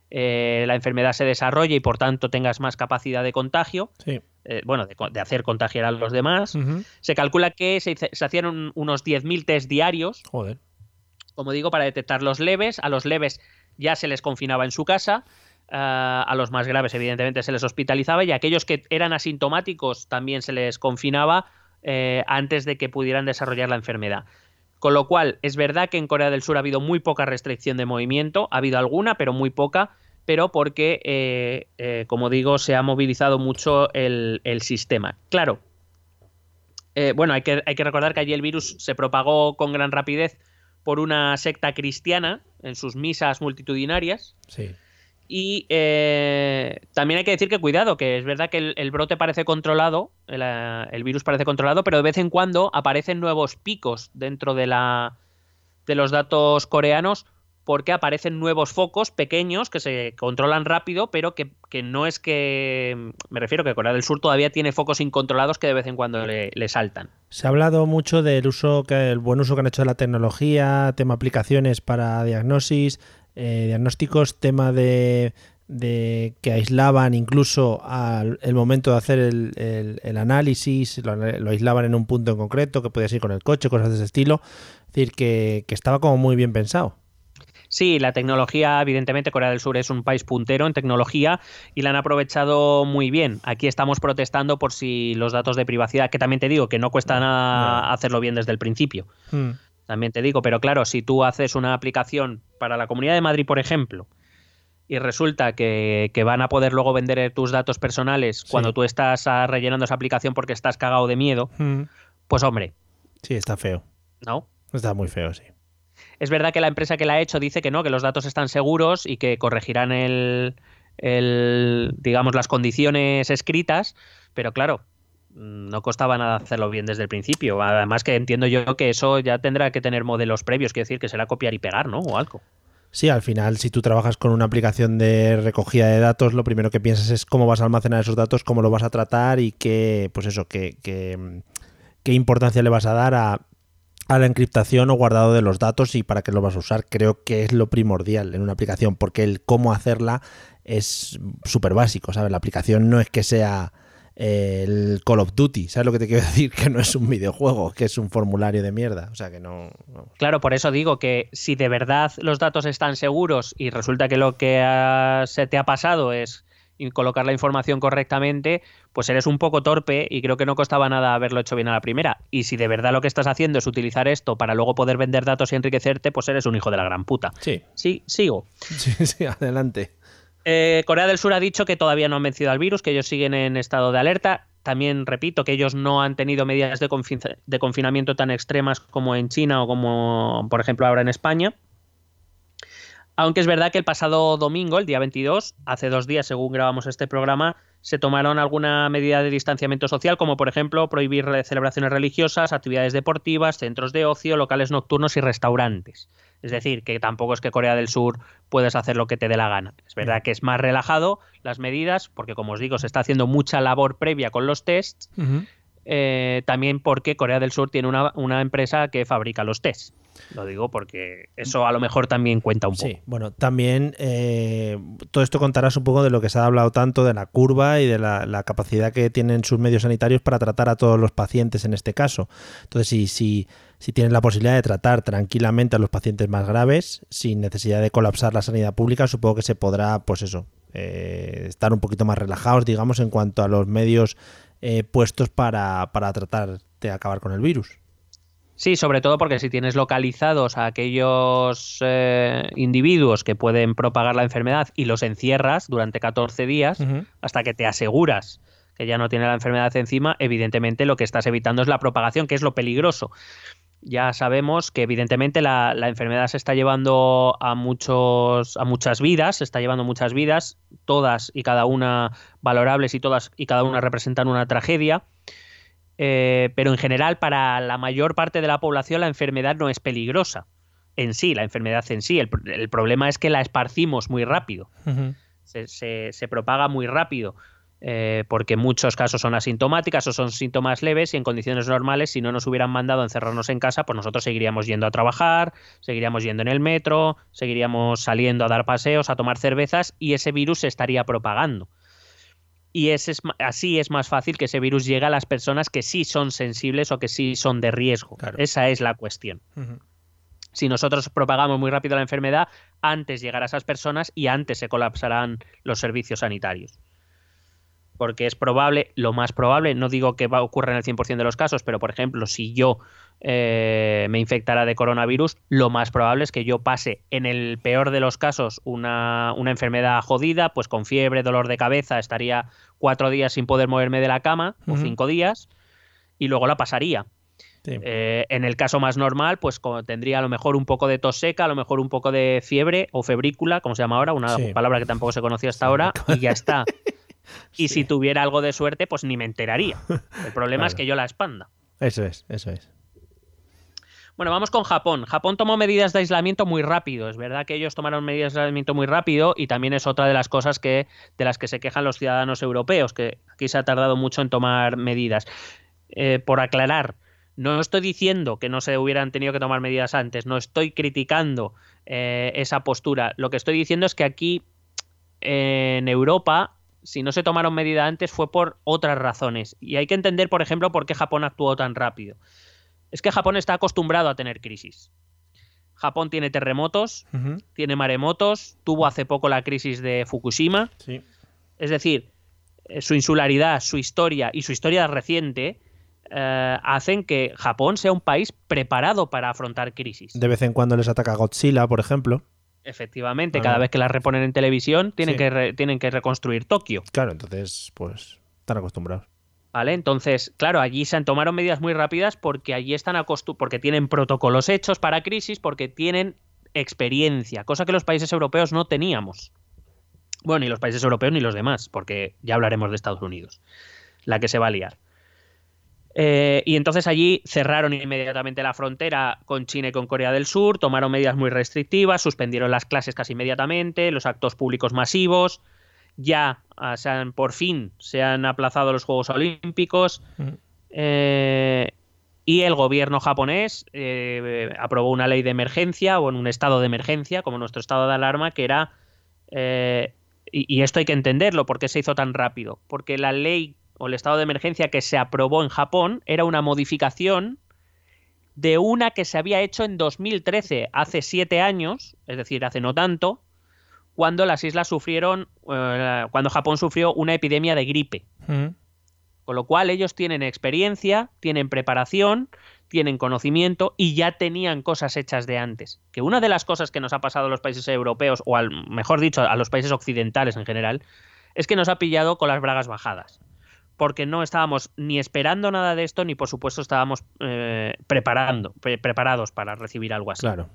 eh, la enfermedad se desarrolle y por tanto tengas más capacidad de contagio. Sí. Eh, bueno, de, de, hacer contagiar a los demás. Uh -huh. Se calcula que se, se hacían un, unos 10.000 test diarios. Joder como digo, para detectar los leves. A los leves ya se les confinaba en su casa. Uh, a los más graves, evidentemente, se les hospitalizaba. Y a aquellos que eran asintomáticos también se les confinaba eh, antes de que pudieran desarrollar la enfermedad. Con lo cual, es verdad que en Corea del Sur ha habido muy poca restricción de movimiento. Ha habido alguna, pero muy poca. Pero porque, eh, eh, como digo, se ha movilizado mucho el, el sistema. Claro. eh, bueno, hay que, hay que recordar que allí el virus se propagó con gran rapidez por una secta cristiana en sus misas multitudinarias. Sí. Y eh, también hay que decir que cuidado, que es verdad que el, el brote parece controlado, el, el, virus parece controlado, pero de vez en cuando aparecen nuevos picos dentro de, la, de los datos coreanos porque aparecen nuevos focos pequeños que se controlan rápido, pero que, que, no es que. Me refiero que Corea del Sur todavía tiene focos incontrolados que de vez en cuando le, saltan. Se ha hablado mucho del uso, que, el buen uso que han hecho de la tecnología, tema aplicaciones para diagnosis, eh, diagnósticos, tema de, que aislaban incluso al momento de hacer el, análisis, lo, aislaban en un punto en concreto, que podía ir con el coche, cosas de ese estilo. Es decir, que, que estaba como muy bien pensado. Sí, la tecnología, evidentemente, Corea del Sur es un país puntero en tecnología y la han aprovechado muy bien. Aquí estamos protestando por si los datos de privacidad, que también te digo que no cuesta nada hacerlo bien desde el principio. Hmm. También te digo, pero claro, si tú haces una aplicación para la Comunidad de Madrid, por ejemplo, y resulta que, que van a poder luego vender tus datos personales cuando tú estás ah, rellenando esa aplicación porque estás cagado de miedo, Hmm. pues hombre, Sí, está feo. ¿no? Está muy feo, sí. Es verdad que la empresa que la ha hecho dice que no, que los datos están seguros y que corregirán el, digamos, las condiciones escritas, pero claro, mm, no costaba nada hacerlo bien desde el principio. Además que entiendo yo que eso ya tendrá que tener modelos previos, quiero decir que será copiar y pegar, ¿no? O algo. Sí, al final, si tú trabajas con una aplicación de recogida de datos, lo primero que piensas es cómo vas a almacenar esos datos, cómo lo vas a tratar y qué, pues eso, qué, qué, qué importancia le vas a dar a, a la encriptación o guardado de los datos y para qué lo vas a usar. Creo que es lo primordial en una aplicación, porque el cómo hacerla es súper básico, ¿sabes? La aplicación no es que sea eh, el Call of Duty, ¿sabes lo que te quiero decir? Que no es un videojuego, que es un formulario de mierda. O sea, que no... Claro, por eso digo que si de verdad los datos están seguros y resulta que lo que se te ha pasado es colocar la información correctamente, pues eres un poco torpe y creo que no costaba nada haberlo hecho bien a la primera. Y si de verdad lo que estás haciendo es utilizar esto para luego poder vender datos y enriquecerte, pues eres un hijo de la gran puta. Sí, Sí, sigo. sí, sí, adelante. Eh, Corea del Sur ha dicho que todavía no han vencido al virus, que ellos siguen en estado de alerta. También repito que ellos no han tenido medidas de, confin- de confinamiento tan extremas como en China o como, por ejemplo, ahora en España. Aunque es verdad que el pasado domingo, el día 22, hace dos días según grabamos este programa, se tomaron alguna medida de distanciamiento social, como por ejemplo prohibir celebraciones religiosas, actividades deportivas, centros de ocio, locales nocturnos y restaurantes. Es decir, que tampoco es que Corea del Sur puedes hacer lo que te dé la gana. Es verdad que es más relajado las medidas, porque como os digo, se está haciendo mucha labor previa con los tests, eh, también porque Corea del Sur tiene una, una empresa que fabrica los tests. Lo digo porque eso a lo mejor también cuenta un poco. Sí, bueno, también eh, todo esto contarás un poco de lo que se ha hablado tanto de la curva y de la, la capacidad que tienen sus medios sanitarios para tratar a todos los pacientes en este caso. Entonces, si, si, si tienes la posibilidad de tratar tranquilamente a los pacientes más graves, sin necesidad de colapsar la sanidad pública, supongo que se podrá, pues eso, eh, estar un poquito más relajados, digamos, en cuanto a los medios eh, puestos para, para tratar de acabar con el virus. Sí, sobre todo porque si tienes localizados a aquellos eh, individuos que pueden propagar la enfermedad y los encierras durante 14 días hasta que te aseguras que ya no tiene la enfermedad encima, evidentemente lo que estás evitando es la propagación, que es lo peligroso. Ya sabemos que evidentemente la, la enfermedad se está llevando a muchos a muchas vidas, se está llevando muchas vidas, todas y cada una valorables y todas y cada una representan una tragedia. Eh, pero en general para la mayor parte de la población la enfermedad no es peligrosa en sí, la enfermedad en sí. El, pr- el problema es que la esparcimos muy rápido, Ujú. se, se- se propaga muy rápido. Eh, porque en muchos casos son asintomáticas o son síntomas leves y en condiciones normales, si no nos hubieran mandado a encerrarnos en casa, pues nosotros seguiríamos yendo a trabajar, seguiríamos yendo en el metro, seguiríamos saliendo a dar paseos, a tomar cervezas y ese virus se estaría propagando. Y ese es, así es más fácil que ese virus llegue a las personas que sí son sensibles o que sí son de riesgo. Claro. Esa es la cuestión. Si nosotros propagamos muy rápido la enfermedad, antes llegará a esas personas y antes se colapsarán los servicios sanitarios. Porque es probable, lo más probable, no digo que va a ocurrir en el 100% de los casos, pero por ejemplo, si yo eh, me infectara de coronavirus, lo más probable es que yo pase, en el peor de los casos, una, una enfermedad jodida, pues con fiebre, dolor de cabeza, estaría cuatro días sin poder moverme de la cama, o cinco días, y luego la pasaría. Sí. Eh, en el caso más normal, pues tendría a lo mejor un poco de tos seca, a lo mejor un poco de fiebre o febrícula, como se llama ahora, una Sí. palabra que tampoco se conocía hasta ahora, y ya está. Y si tuviera algo de suerte, pues ni me enteraría. El problema es que yo la expanda. Eso es, eso es. Bueno, vamos con Japón. Japón tomó medidas de aislamiento muy rápido. Es verdad que ellos tomaron medidas de aislamiento muy rápido y también es otra de las cosas que de las que se quejan los ciudadanos europeos, que aquí se ha tardado mucho en tomar medidas. Eh, por aclarar, no estoy diciendo que no se hubieran tenido que tomar medidas antes, no estoy criticando eh, esa postura. Lo que estoy diciendo es que aquí eh, en Europa, si no se tomaron medidas antes, fue por otras razones. Y hay que entender, por ejemplo, por qué Japón actuó tan rápido. es que Japón está acostumbrado a tener crisis. Japón tiene terremotos, tiene maremotos, tuvo hace poco la crisis de Fukushima. Es decir, eh, su insularidad, su historia y su historia reciente eh, hacen que Japón sea un país preparado para afrontar crisis. De vez en cuando les ataca Godzilla, por ejemplo. Efectivamente, cada vez que las reponen en televisión tienen, que tienen que reconstruir Tokio. Claro, entonces, pues, están acostumbrados. ¿Vale? Entonces, claro, allí se han tomaron medidas muy rápidas porque allí están acostumbrados, porque tienen protocolos hechos para crisis, porque tienen experiencia, cosa que los países europeos no teníamos. Bueno, ni los países europeos ni los demás, porque ya hablaremos de Estados Unidos, la que se va a liar. Eh, y entonces allí cerraron inmediatamente la frontera con China y con Corea del Sur, tomaron medidas muy restrictivas, suspendieron las clases casi inmediatamente, los actos públicos masivos, ya ah, se han, por fin se han aplazado los Juegos Olímpicos mm. eh, y el gobierno japonés eh, aprobó una ley de emergencia o en un estado de emergencia, como nuestro estado de alarma, que era... y, y esto hay que entenderlo, ¿por qué se hizo tan rápido? Porque la ley o el estado de emergencia que se aprobó en Japón era una modificación de una que se había hecho en 2013, hace siete años, es decir, hace no tanto, cuando las islas sufrieron, eh, cuando Japón sufrió una epidemia de gripe. Mm. Con lo cual ellos tienen experiencia, tienen preparación, tienen conocimiento y ya tenían cosas hechas de antes. Que una de las cosas que nos ha pasado a los países europeos, o al, mejor dicho, a los países occidentales en general, es que nos ha pillado con las bragas bajadas porque no estábamos ni esperando nada de esto, ni por supuesto estábamos eh, preparando, preparados para recibir algo así. Claro.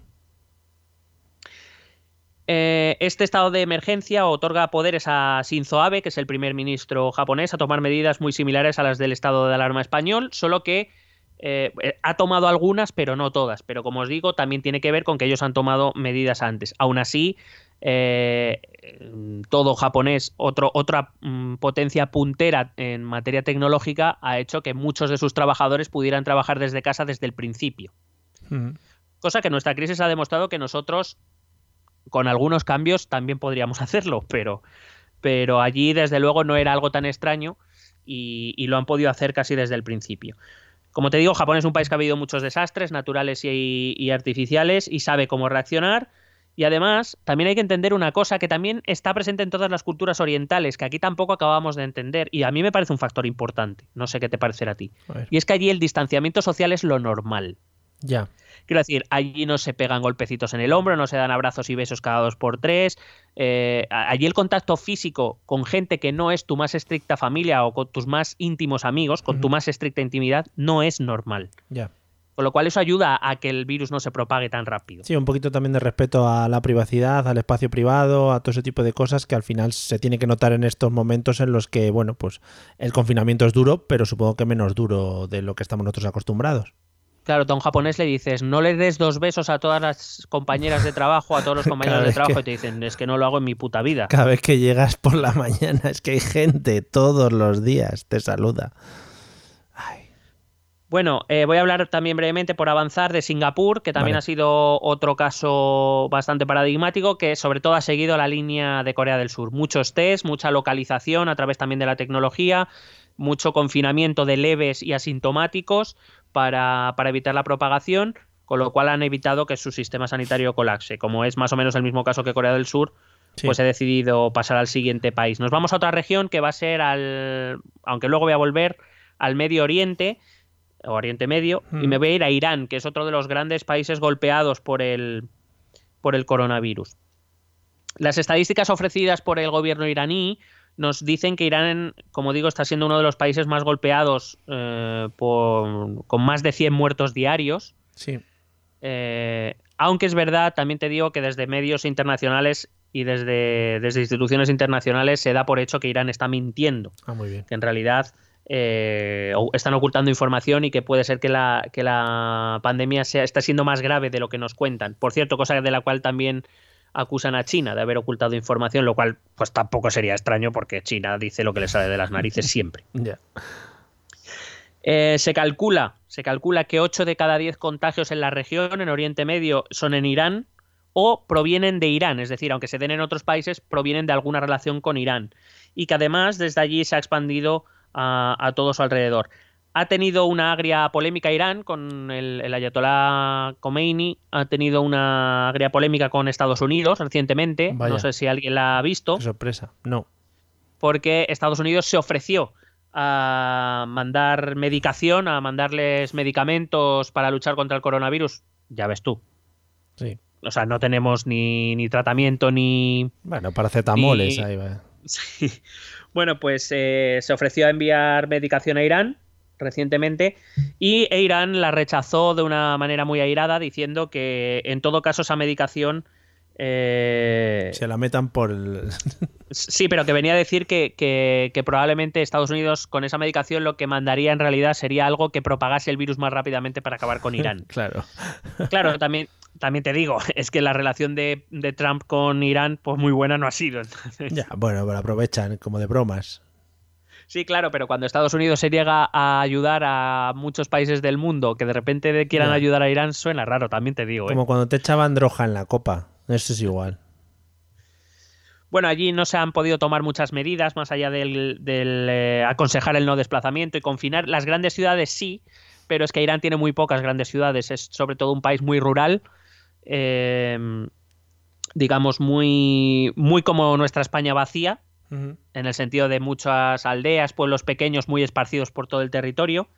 Eh, este estado de emergencia otorga poderes a Shinzo Abe, que es el primer ministro japonés, a tomar medidas muy similares a las del estado de alarma español, solo que eh, ha tomado algunas, pero no todas. Pero como os digo, también tiene que ver con que ellos han tomado medidas antes. Aún así, eh, todo japonés, otro, otra mm, potencia puntera en materia tecnológica, ha hecho que muchos de sus trabajadores pudieran trabajar desde casa desde el principio. Cosa que nuestra crisis ha demostrado que nosotros, con algunos cambios, también podríamos hacerlo, pero, pero allí desde luego no era algo tan extraño y, lo han podido hacer casi desde el principio. Como te digo, Japón es un país que ha habido muchos desastres naturales y artificiales y sabe cómo reaccionar y además, también hay que entender una cosa que también está presente en todas las culturas orientales, que aquí tampoco acabamos de entender, y a mí me parece un factor importante, no sé qué te parecerá a ti. y es que allí el distanciamiento social es lo normal. Ya. Quiero decir, allí no se pegan golpecitos en el hombro, no se dan abrazos y besos cada dos por tres. Eh, allí el contacto físico con gente que no es tu más estricta familia o con tus más íntimos amigos, con tu más estricta intimidad, no es normal. Ya. Con lo cual eso ayuda a que el virus no se propague tan rápido. Sí, un poquito también de respeto a la privacidad, al espacio privado, a todo ese tipo de cosas que al final se tiene que notar en estos momentos en los que, bueno, pues el confinamiento es duro, pero supongo que menos duro de lo que estamos nosotros acostumbrados. Claro, a un japonés le dices, no le des dos besos a todas las compañeras de trabajo, a todos los compañeros de trabajo, y te dicen, es que no lo hago en mi puta vida. Cada vez que llegas por la mañana, es que hay gente todos los días, te saluda. Bueno, eh, voy a hablar también brevemente por avanzar de Singapur, que también ha sido otro caso bastante paradigmático, que sobre todo ha seguido la línea de Corea del Sur. Muchos test, mucha localización a través también de la tecnología, mucho confinamiento de leves y asintomáticos para, evitar la propagación, con lo cual han evitado que su sistema sanitario colapse. Como es más o menos el mismo caso que Corea del Sur, pues he decidido pasar al siguiente país. Nos vamos a otra región que va a ser al, aunque luego voy a volver, al Medio Oriente Oriente Medio, y me hmm. voy a ir a Irán, que es otro de los grandes países golpeados por el, por el coronavirus. Las estadísticas ofrecidas por el gobierno iraní nos dicen que Irán, como digo, está siendo uno de los países más golpeados eh, con más de 100 muertos diarios. Sí. Eh, aunque es verdad, también te digo que desde medios internacionales y desde, desde instituciones internacionales se da por hecho que Irán está mintiendo. Ah, muy bien. Que en realidad eh, están ocultando información y que puede ser que la, que la pandemia sea, está siendo más grave de lo que nos cuentan. Por cierto, cosa de la cual también acusan a China de haber ocultado información, lo cual pues tampoco sería extraño porque China dice lo que le sale de las narices siempre. Eh, se calcula, se calcula que 8 de cada 10 contagios en la región, en Oriente Medio, son en Irán o provienen de Irán, es decir, aunque se den en otros países, provienen de alguna relación con Irán. Y que además desde allí se ha expandido a, todo su alrededor. Ha tenido una agria polémica Irán con el, el Ayatollah Khomeini, ha tenido una agria polémica con Estados Unidos recientemente, Vaya. no sé si alguien la ha visto, Qué sorpresa. No. porque Estados Unidos se ofreció a mandar medicación, a mandarles medicamentos para luchar contra el coronavirus, ya ves tú. Sí. O sea, no tenemos ni, ni tratamiento ni, Bueno, paracetamoles Y- ahí va. Sí. Bueno, pues eh, se ofreció a enviar medicación a Irán recientemente y Irán la rechazó de una manera muy airada diciendo que en todo caso esa medicación eh, Se la metan por el... sí, pero que venía a decir que, que- que probablemente Estados Unidos con esa medicación lo que mandaría en realidad sería algo que propagase el virus más rápidamente para acabar con Irán. claro. Claro, también, también te digo, es que la relación de, de Trump con Irán pues muy buena no ha sido. Ya, bueno, pero aprovechan como de bromas. Sí, claro, pero cuando Estados Unidos se niega a ayudar a muchos países del mundo que de repente quieran ayudar a Irán, suena raro, también te digo. ¿eh? Como cuando te echaban droga en la copa. Eso es igual. Bueno, allí no se han podido tomar muchas medidas más allá del, del, eh, aconsejar el no desplazamiento y confinar. Las grandes ciudades sí, pero es que Irán tiene muy pocas grandes ciudades. Es sobre todo un país muy rural, eh, digamos muy, muy como nuestra España vacía, en el sentido de muchas aldeas, pueblos pequeños muy esparcidos por todo el territorio.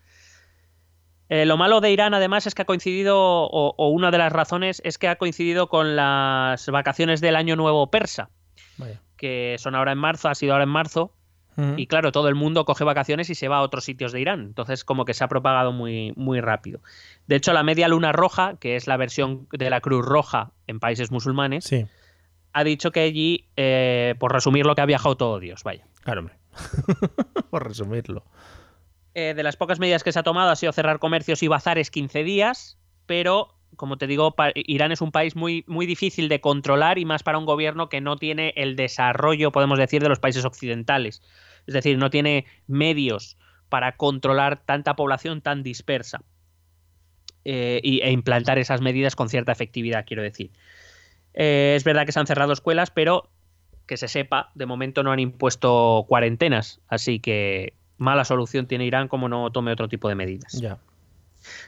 Eh, lo malo de Irán, además, es que ha coincidido, o, o una de las razones es que ha coincidido con las vacaciones del Año Nuevo persa, Vaya. que son ahora en marzo, ha sido ahora en marzo, y claro, todo el mundo coge vacaciones y se va a otros sitios de Irán. Entonces, como que se ha propagado muy, muy rápido. De hecho, la media luna roja, que es la versión de la Cruz Roja en países musulmanes, Sí, ha dicho que allí, eh, por resumir lo que ha viajado todo Dios, vaya. claro, hombre. por resumirlo. Eh, de las pocas medidas que se ha tomado ha sido cerrar comercios y bazares 15 días, pero como te digo, Irán es un país muy, muy difícil de controlar y más para un gobierno que no tiene el desarrollo, podemos decir, de los países occidentales. Es decir, no tiene medios para controlar tanta población tan dispersa eh, y- e implantar esas medidas con cierta efectividad, quiero decir. Eh, es verdad que se han cerrado escuelas, pero que se sepa, de momento no han impuesto cuarentenas, así que mala solución tiene Irán como no tome otro tipo de medidas. Ya.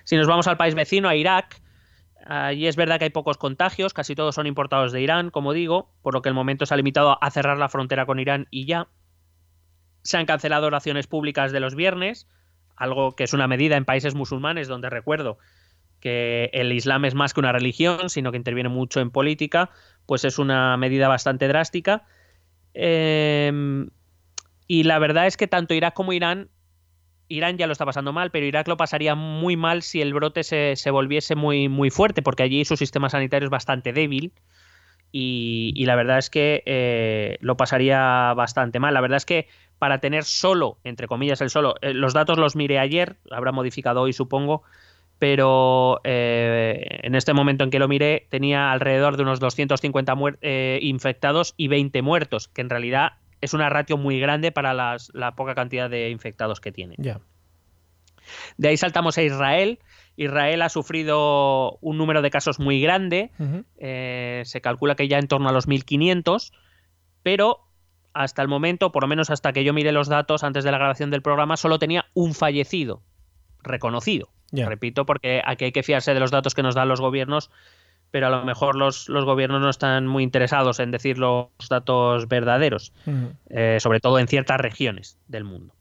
Si nos vamos al país vecino, a Irak, allí es verdad que hay pocos contagios, casi todos son importados de Irán, como digo, por lo que el momento se ha limitado a cerrar la frontera con Irán y ya. Se han cancelado oraciones públicas de los viernes, algo que es una medida en países musulmanes donde recuerdo que el Islam es más que una religión, sino que interviene mucho en política, pues es una medida bastante drástica. Eh, y la verdad es que tanto Irak como Irán, Irán ya lo está pasando mal, pero Irak lo pasaría muy mal si el brote se, se volviese muy, muy fuerte, porque allí su sistema sanitario es bastante débil. Y, y la verdad es que eh, lo pasaría bastante mal. La verdad es que para tener solo, entre comillas, el solo, eh, los datos los miré ayer, habrá modificado hoy, supongo, pero eh, en este momento en que lo miré tenía alrededor de unos 250 muer- eh, infectados y 20 muertos, que en realidad es una ratio muy grande para las- la poca cantidad de infectados que tiene. Ya. De ahí saltamos a Israel. Israel ha sufrido un número de casos muy grande, eh, se calcula que ya en torno a los 1500, pero hasta el momento, por lo menos hasta que yo miré los datos antes de la grabación del programa, solo tenía un fallecido reconocido. Repito, porque aquí hay que fiarse de los datos que nos dan los gobiernos, pero a lo mejor los, los gobiernos no están muy interesados en decir los datos verdaderos, eh, sobre todo en ciertas regiones del mundo.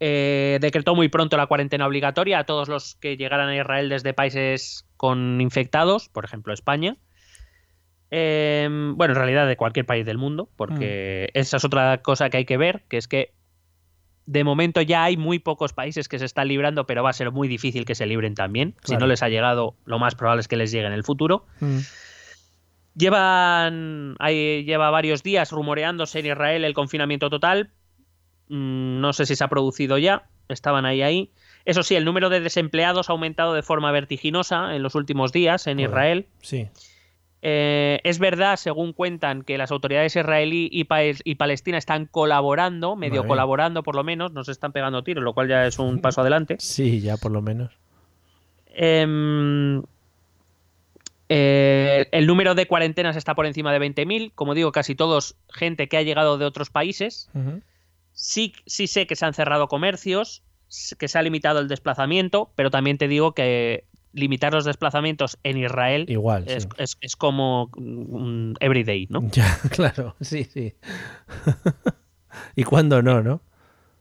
Eh, decretó muy pronto la cuarentena obligatoria a todos los que llegaran a Israel desde países con infectados, por ejemplo España. Eh, bueno, en realidad de cualquier país del mundo, porque esa es otra cosa que hay que ver, que es que de momento ya hay muy pocos países que se están librando, pero va a ser muy difícil que se libren también. Si no les ha llegado, lo más probable es que les llegue en el futuro. Mm. Llevan, hay, lleva varios días rumoreándose en Israel el confinamiento total. Mm, No sé si se ha producido ya. Estaban ahí, ahí. Eso sí, el número de desempleados ha aumentado de forma vertiginosa en los últimos días en. Israel. Sí. Eh, es verdad, según cuentan, que las autoridades israelí y, pa- y Palestina están colaborando, medio Vale. colaborando por lo menos, no se están pegando tiros, lo cual ya es un paso adelante. Sí, ya por lo menos. Em, eh, el número de cuarentenas está por encima de 20.000. Como digo, casi todos gente que ha llegado de otros países. Sí, sí sé que se han cerrado comercios. que se ha limitado el desplazamiento, pero también te digo que limitar los desplazamientos en Israel Igual, es, sí. es- es como everyday, ¿no? Ya, claro, sí, sí. ¿Y cuándo no, no?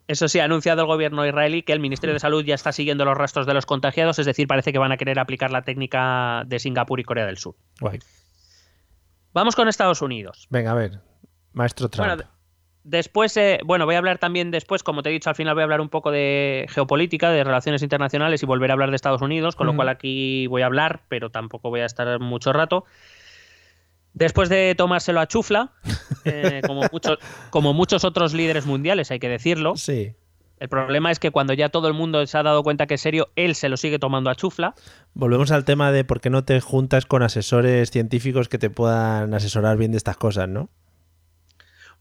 Eso sí, ha anunciado el gobierno israelí que el Ministerio de Salud ya está siguiendo los rastros de los contagiados, es decir, parece que van a querer aplicar la técnica de Singapur y Corea del Sur. Guay. Vamos con Estados Unidos. Venga, a ver. Maestro Trump. Bueno, después, eh, bueno, voy a hablar también después, como te he dicho, al final voy a hablar un poco de geopolítica, de relaciones internacionales y volver a hablar de Estados Unidos, con lo cual aquí voy a hablar, pero tampoco voy a estar mucho rato. Después de tomárselo a chufla, eh, como, muchos, como muchos otros líderes mundiales, hay que decirlo, sí. el problema es que cuando ya todo el mundo se ha dado cuenta que es serio, él se lo sigue tomando a chufla. Volvemos al tema de por qué no te juntas con asesores científicos que te puedan asesorar bien de estas cosas, ¿no?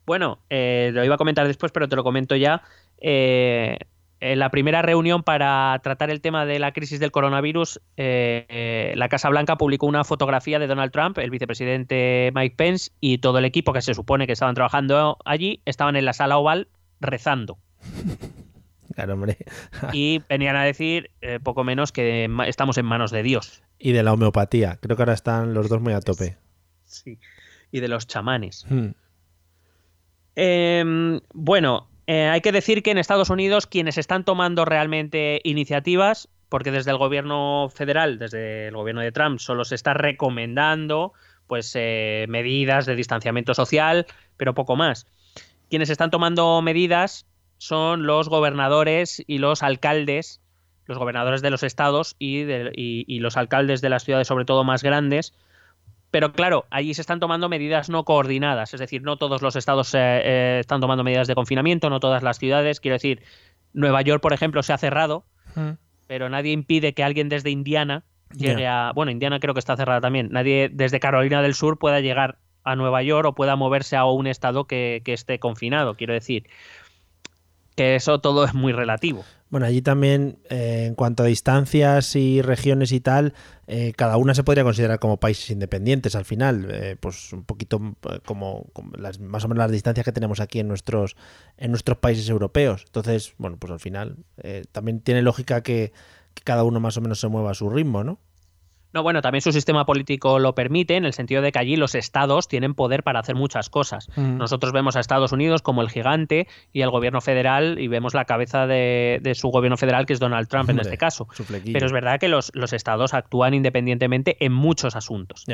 Bueno, eh, lo iba a comentar después, pero te lo comento ya. Eh, en la primera reunión para tratar el tema de la crisis del coronavirus, eh, la Casa Blanca publicó una fotografía de Donald Trump, el vicepresidente Mike Pence y todo el equipo que se supone que estaban trabajando allí, estaban en la sala oval rezando. Claro, hombre. Y venían a decir eh, poco menos que estamos en manos de Dios. Y de la homeopatía. Creo que ahora están los dos muy a tope. Sí. Y de los chamanes. Hmm. Eh, bueno, eh, hay que decir que en Estados Unidos quienes están tomando realmente iniciativas, porque desde el gobierno federal, desde el gobierno de Trump, solo se está recomendando pues eh, medidas de distanciamiento social, pero poco más. Quienes están tomando medidas son los gobernadores y los alcaldes, los gobernadores de los estados y los alcaldes de las ciudades, sobre todo más grandes, pero claro, allí se están tomando medidas no coordinadas, es decir, no todos los estados eh, eh, están tomando medidas de confinamiento, no todas las ciudades. Quiero decir, Nueva York, por ejemplo, se ha cerrado, Hmm. pero nadie impide que alguien desde Indiana llegue a. Bueno, Indiana creo que está cerrada también. Nadie desde Carolina del Sur pueda llegar a Nueva York o pueda moverse a un estado que, que esté confinado. Quiero decir que eso todo es muy relativo. Bueno, allí también, eh, en cuanto a distancias y regiones y tal, eh, cada una se podría considerar como países independientes al final. eh, pues un poquito eh, como, las, más o menos las distancias que tenemos aquí en nuestros, en nuestros países europeos. Entonces, bueno, pues al final también tiene lógica que cada uno más o menos se mueva a su ritmo, ¿no? No, bueno, también su sistema político lo permite, en el sentido de que allí los estados tienen poder para hacer muchas cosas. Mm. Nosotros vemos a Estados Unidos como el gigante y al gobierno federal y vemos la cabeza de, de su gobierno federal, que es Donald Trump en Hombre, este caso. Pero es verdad que los, los estados actúan independientemente en muchos asuntos.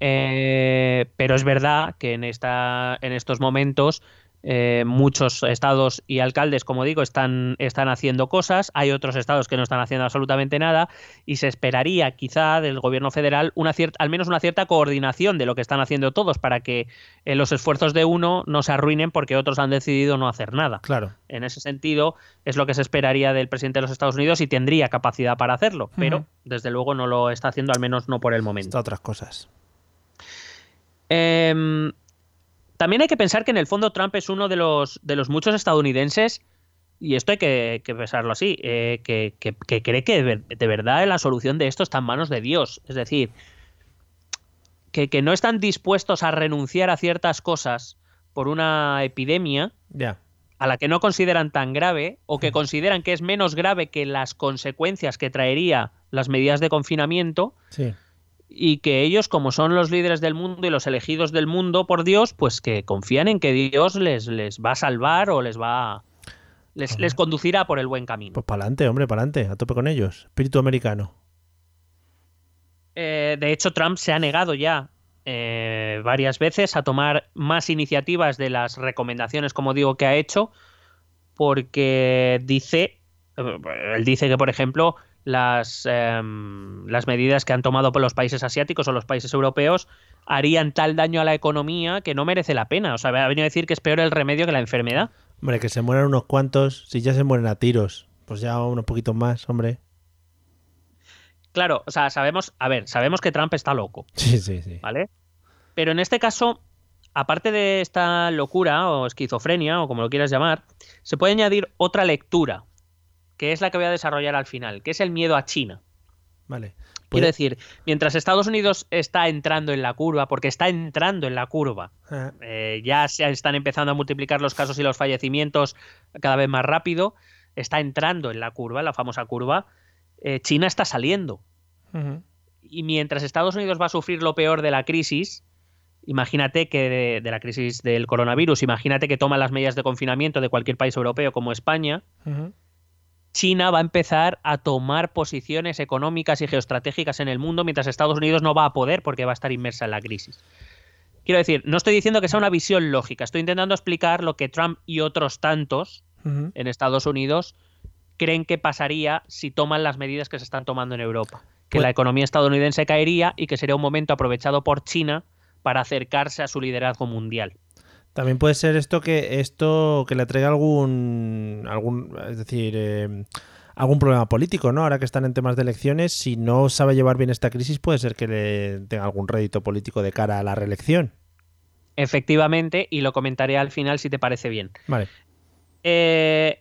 Eh, pero es verdad que en, esta, en estos momentos eh, muchos estados y alcaldes, como digo, están, están haciendo cosas. Hay otros estados que no están haciendo absolutamente nada y se esperaría quizá del gobierno federal una cierta, al menos una cierta coordinación de lo que están haciendo todos para que eh, los esfuerzos de uno no se arruinen porque otros han decidido no hacer nada. Claro. En ese sentido, es lo que se esperaría del presidente de los Estados Unidos y tendría capacidad para hacerlo, pero desde luego no lo está haciendo, al menos no por el momento. Está otras cosas. Em, también hay que pensar que en el fondo Trump es uno de los, de los muchos estadounidenses, y esto hay que, que pensarlo así, eh, que, que- que cree que de, ver- de verdad la solución de esto está en manos de Dios. Es decir, que, no están dispuestos a renunciar a ciertas cosas por una epidemia a la que no consideran tan grave o que consideran que es menos grave que las consecuencias que traería las medidas de confinamiento Sí. Y que ellos, como son los líderes del mundo y los elegidos del mundo por Dios, pues que confían en que Dios les, les va a salvar o les va les, les conducirá por el buen camino. Pues para adelante, hombre, para adelante. A tope con ellos. Espíritu americano. Eh, de hecho, Trump se ha negado ya eh, varias veces a tomar más iniciativas de las recomendaciones, como digo, que ha hecho, porque dice, eh, él dice que, por ejemplo, las, em, las medidas que han tomado por los países asiáticos o los países europeos harían tal daño a la economía que no merece la pena. O sea, ha venido a decir que es peor el remedio que la enfermedad. Hombre, que se mueran unos cuantos. Si ya se mueren a tiros, pues ya unos poquitos más, hombre. Claro, o sea, sabemos, a ver, sabemos que Trump está loco. Sí, sí, sí. ¿vale? Pero en este caso, aparte de esta locura o esquizofrenia o como lo quieras llamar, se puede añadir otra lectura, que es la que voy a desarrollar al final, que es el miedo a China. Vale. Quiero Puede- decir, mientras Estados Unidos está entrando en la curva, porque está entrando en la curva, eh, ya se están empezando a multiplicar los casos y los fallecimientos cada vez más rápido. está entrando en la curva, en la famosa curva, eh, China está saliendo. Y mientras Estados Unidos va a sufrir lo peor de la crisis, imagínate que de, la crisis del coronavirus, imagínate que toma las medidas de confinamiento de cualquier país europeo como España, China va a empezar a tomar posiciones económicas y geoestratégicas en el mundo mientras Estados Unidos no va a poder porque va a estar inmersa en la crisis. Quiero decir, no estoy diciendo que sea una visión lógica, estoy intentando explicar lo que Trump y otros tantos en Estados Unidos creen que pasaría si toman las medidas que se están tomando en Europa. Que pues la economía estadounidense caería y que sería un momento aprovechado por China para acercarse a su liderazgo mundial. También puede ser esto que esto que le traiga algún algún es decir eh, algún problema político, ¿no? Ahora que están en temas de elecciones, si no sabe llevar bien esta crisis, puede ser que le tenga algún rédito político de cara a la reelección. Efectivamente, y lo comentaré al final si te parece bien. Vale. Eh,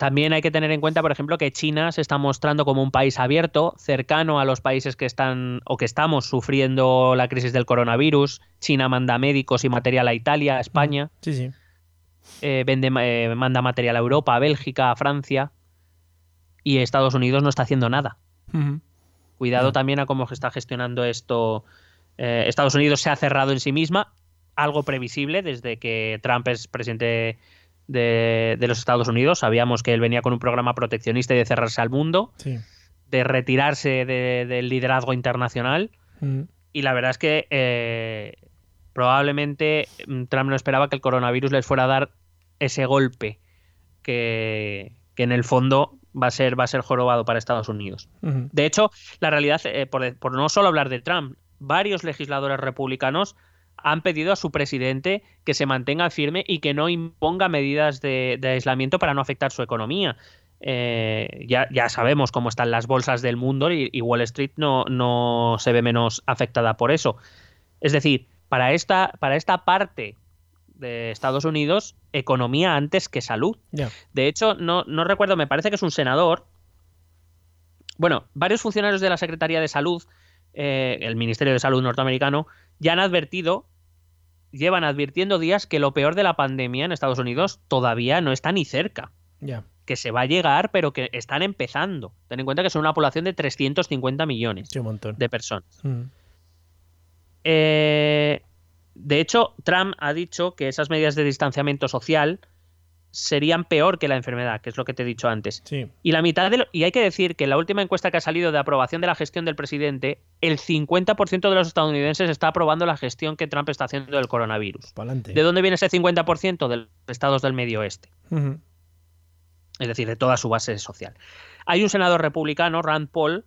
también hay que tener en cuenta, por ejemplo, que China se está mostrando como un país abierto, cercano a los países que están o que estamos sufriendo la crisis del coronavirus. China manda médicos y material a Italia, a España. Sí, sí. Eh, vende, eh, manda material a Europa, a Bélgica, a Francia. Y Estados Unidos no está haciendo nada. Cuidado también a cómo se está gestionando esto. Eh, Estados Unidos se ha cerrado en sí misma, algo previsible desde que Trump es presidente de, los Estados Unidos. Sabíamos que él venía con un programa proteccionista y de cerrarse al mundo, de retirarse del liderazgo internacional. Mm. Y la verdad es que eh, probablemente mm, Trump no esperaba que el coronavirus les fuera a dar ese golpe que, en el fondo va a ser, va a ser jorobado para Estados Unidos. De hecho, la realidad, eh, por, por no solo hablar de Trump, varios legisladores republicanos han pedido a su presidente que se mantenga firme y que no imponga medidas de, aislamiento para no afectar su economía. Eh, ya, ya, sabemos cómo están las bolsas del mundo y, Wall Street no, no, se ve menos afectada por eso. Es decir, para esta, para esta parte de Estados Unidos, economía antes que salud. De hecho, no, no recuerdo, me parece que es un senador. Bueno, varios funcionarios de la Secretaría de Salud, eh, el Ministerio de Salud norteamericano, ya han advertido llevan advirtiendo días que lo peor de la pandemia en Estados Unidos todavía no está ni cerca. Que se va a llegar, pero que están empezando. Ten en cuenta que son una población de 350 millones de personas. Mm. Eh, de hecho, Trump ha dicho que esas medidas de distanciamiento social serían peor que la enfermedad, que es lo que te he dicho antes. Y la mitad de y hay que decir que la última encuesta que ha salido de aprobación de la gestión del presidente, el 50% de los estadounidenses está aprobando la gestión que Trump está haciendo del coronavirus. ¿De dónde viene ese 50% de los estados del medio oeste? Es decir, de toda su base social. Hay un senador republicano, Rand Paul,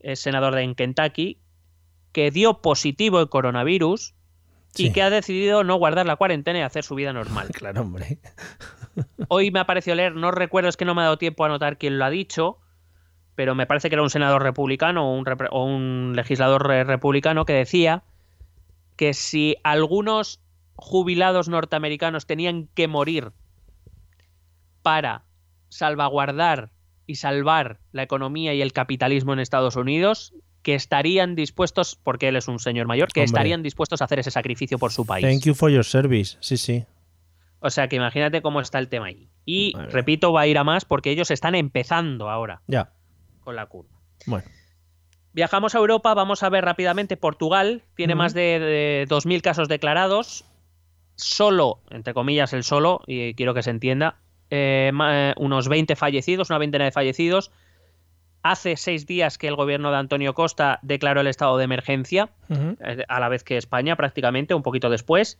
es senador de Kentucky, que dio positivo el coronavirus y que ha decidido no guardar la cuarentena y hacer su vida normal. Claro, hombre. Hoy me ha parecido leer, no recuerdo, es que no me ha dado tiempo a anotar quién lo ha dicho, pero me parece que era un senador republicano o un, legislador republicano que decía que si algunos jubilados norteamericanos tenían que morir para salvaguardar y salvar la economía y el capitalismo en Estados Unidos, que estarían dispuestos, porque él es un señor mayor, que estarían dispuestos a hacer ese sacrificio por su país. Thank you for your service, sí, sí. O sea que imagínate cómo está el tema ahí. Y repito, va a ir a más porque ellos están empezando ahora. Ya. Con la curva. Bueno. Viajamos a Europa, vamos a ver rápidamente. Portugal tiene más de, 2.000 casos declarados. Solo, entre comillas, el solo, y quiero que se entienda, eh, eh, unos 20 fallecidos, una veintena de fallecidos. Hace seis días que el gobierno de Antonio Costa declaró el estado de emergencia, eh, a la vez que España, prácticamente, un poquito después.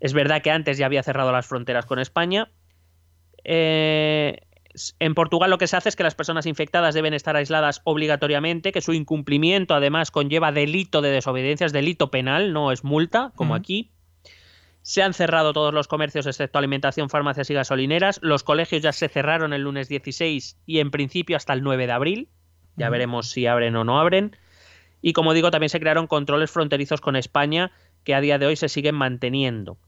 Es verdad que antes ya había cerrado las fronteras con España. Eh, en Portugal lo que se hace es que las personas infectadas deben estar aisladas obligatoriamente, que su incumplimiento además conlleva delito de desobediencia, es delito penal, no es multa, como aquí. Se han cerrado todos los comercios excepto alimentación, farmacias y gasolineras. Los colegios ya se cerraron el lunes 16 y en principio hasta el 9 de abril. Ya veremos si abren o no abren. Y como digo, también se crearon controles fronterizos con España que a día de hoy se siguen manteniendo.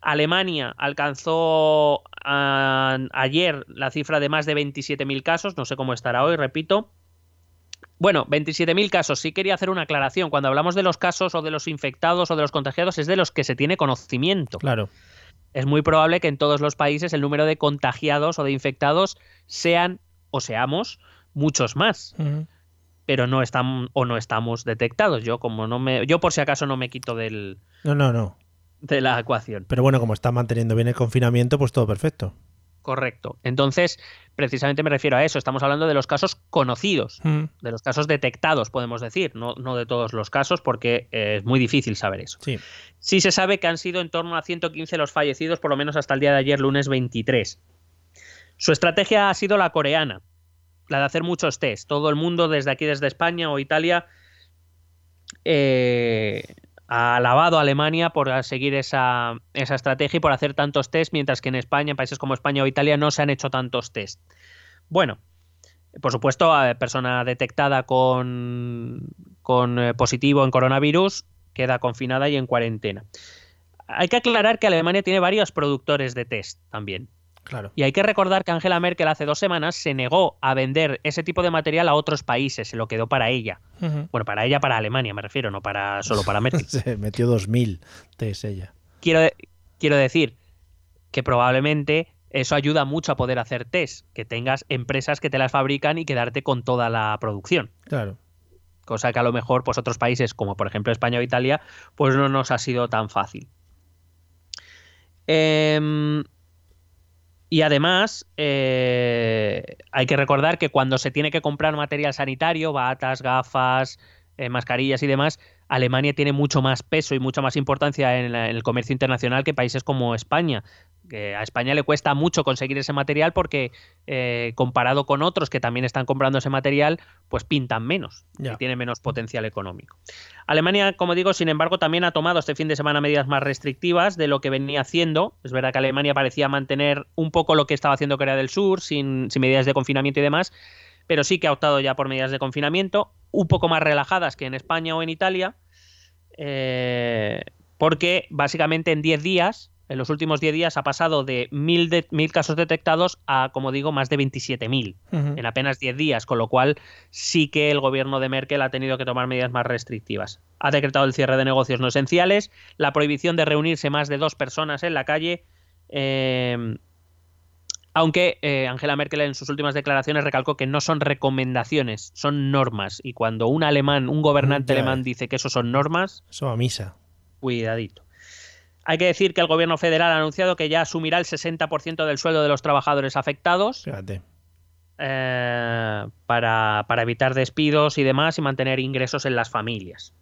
Alemania alcanzó ayer la cifra de más de 27.000 casos, no sé cómo estará hoy, repito. Bueno, 27.000 casos. Sí quería hacer una aclaración. Cuando hablamos de los casos o de los infectados o de los contagiados es de los que se tiene conocimiento. Claro. es muy probable que en todos los países el número de contagiados o de infectados sean o seamos muchos más. Pero no están o no estamos detectados. Yo como no me yo por si acaso no me quito del No, no, no. de la ecuación. Pero bueno, como está manteniendo bien el confinamiento, pues todo perfecto. Correcto. Entonces, precisamente me refiero a eso. Estamos hablando de los casos conocidos, de los casos detectados, podemos decir, no, no de todos los casos, porque eh, es muy difícil saber eso. Sí. Sí se sabe que han sido en torno a 115 los fallecidos, por lo menos hasta el día de ayer, lunes 23. Su estrategia ha sido la coreana, la de hacer muchos test. Todo el mundo, desde aquí, desde España o Italia, eh, ha alabado a Alemania por seguir esa, esa, estrategia y por hacer tantos test, mientras que en España, en países como España o Italia, no se han hecho tantos test. Bueno, por supuesto, persona detectada con, con eh, positivo en coronavirus queda confinada y en cuarentena. Hay que aclarar que Alemania tiene varios productores de test también. Claro. Y hay que recordar que Angela Merkel hace dos semanas se negó a vender ese tipo de material a otros países, se lo quedó para ella. Uh -huh. Bueno, para ella, para Alemania, me refiero, no para solo para Merkel. se metió 2000 test ella. Quiero, quiero decir que probablemente eso ayuda mucho a poder hacer test, que tengas empresas que te las fabrican y quedarte con toda la producción. Claro. Cosa que a lo mejor pues otros países, como por ejemplo España o Italia, pues no nos ha sido tan fácil. Eh, y además, eh, hay que recordar que cuando se tiene que comprar material sanitario, batas, gafas, eh, mascarillas y demás, Alemania tiene mucho más peso y mucha más importancia en, la, en el comercio internacional que países como España. A España le cuesta mucho conseguir ese material porque eh, comparado con otros que también están comprando ese material, pues pintan menos y tiene menos potencial económico. Alemania, como digo, sin embargo, también ha tomado este fin de semana medidas más restrictivas de lo que venía haciendo. Es verdad que Alemania parecía mantener un poco lo que estaba haciendo Corea del Sur, sin, sin medidas de confinamiento y demás, pero sí que ha optado ya por medidas de confinamiento, un poco más relajadas que en España o en Italia, eh, porque básicamente en 10 días, en los últimos 10 días, ha pasado de 1.000 de, mil casos detectados a, como digo, más de 27.000 Ujú. en apenas 10 días, con lo cual sí que el gobierno de Merkel ha tenido que tomar medidas más restrictivas. Ha decretado el cierre de negocios no esenciales, la prohibición de reunirse más de dos personas en la calle, eh, aunque eh, Angela Merkel en sus últimas declaraciones recalcó que no son recomendaciones, son normas. Y cuando un alemán, un gobernante alemán dice que eso son normas, Eso a misa. cuidadito. Hay que decir que el gobierno federal ha anunciado que ya asumirá el 60% del sueldo de los trabajadores afectados Fíjate. eh, para, para evitar despidos y demás y mantener ingresos en las familias.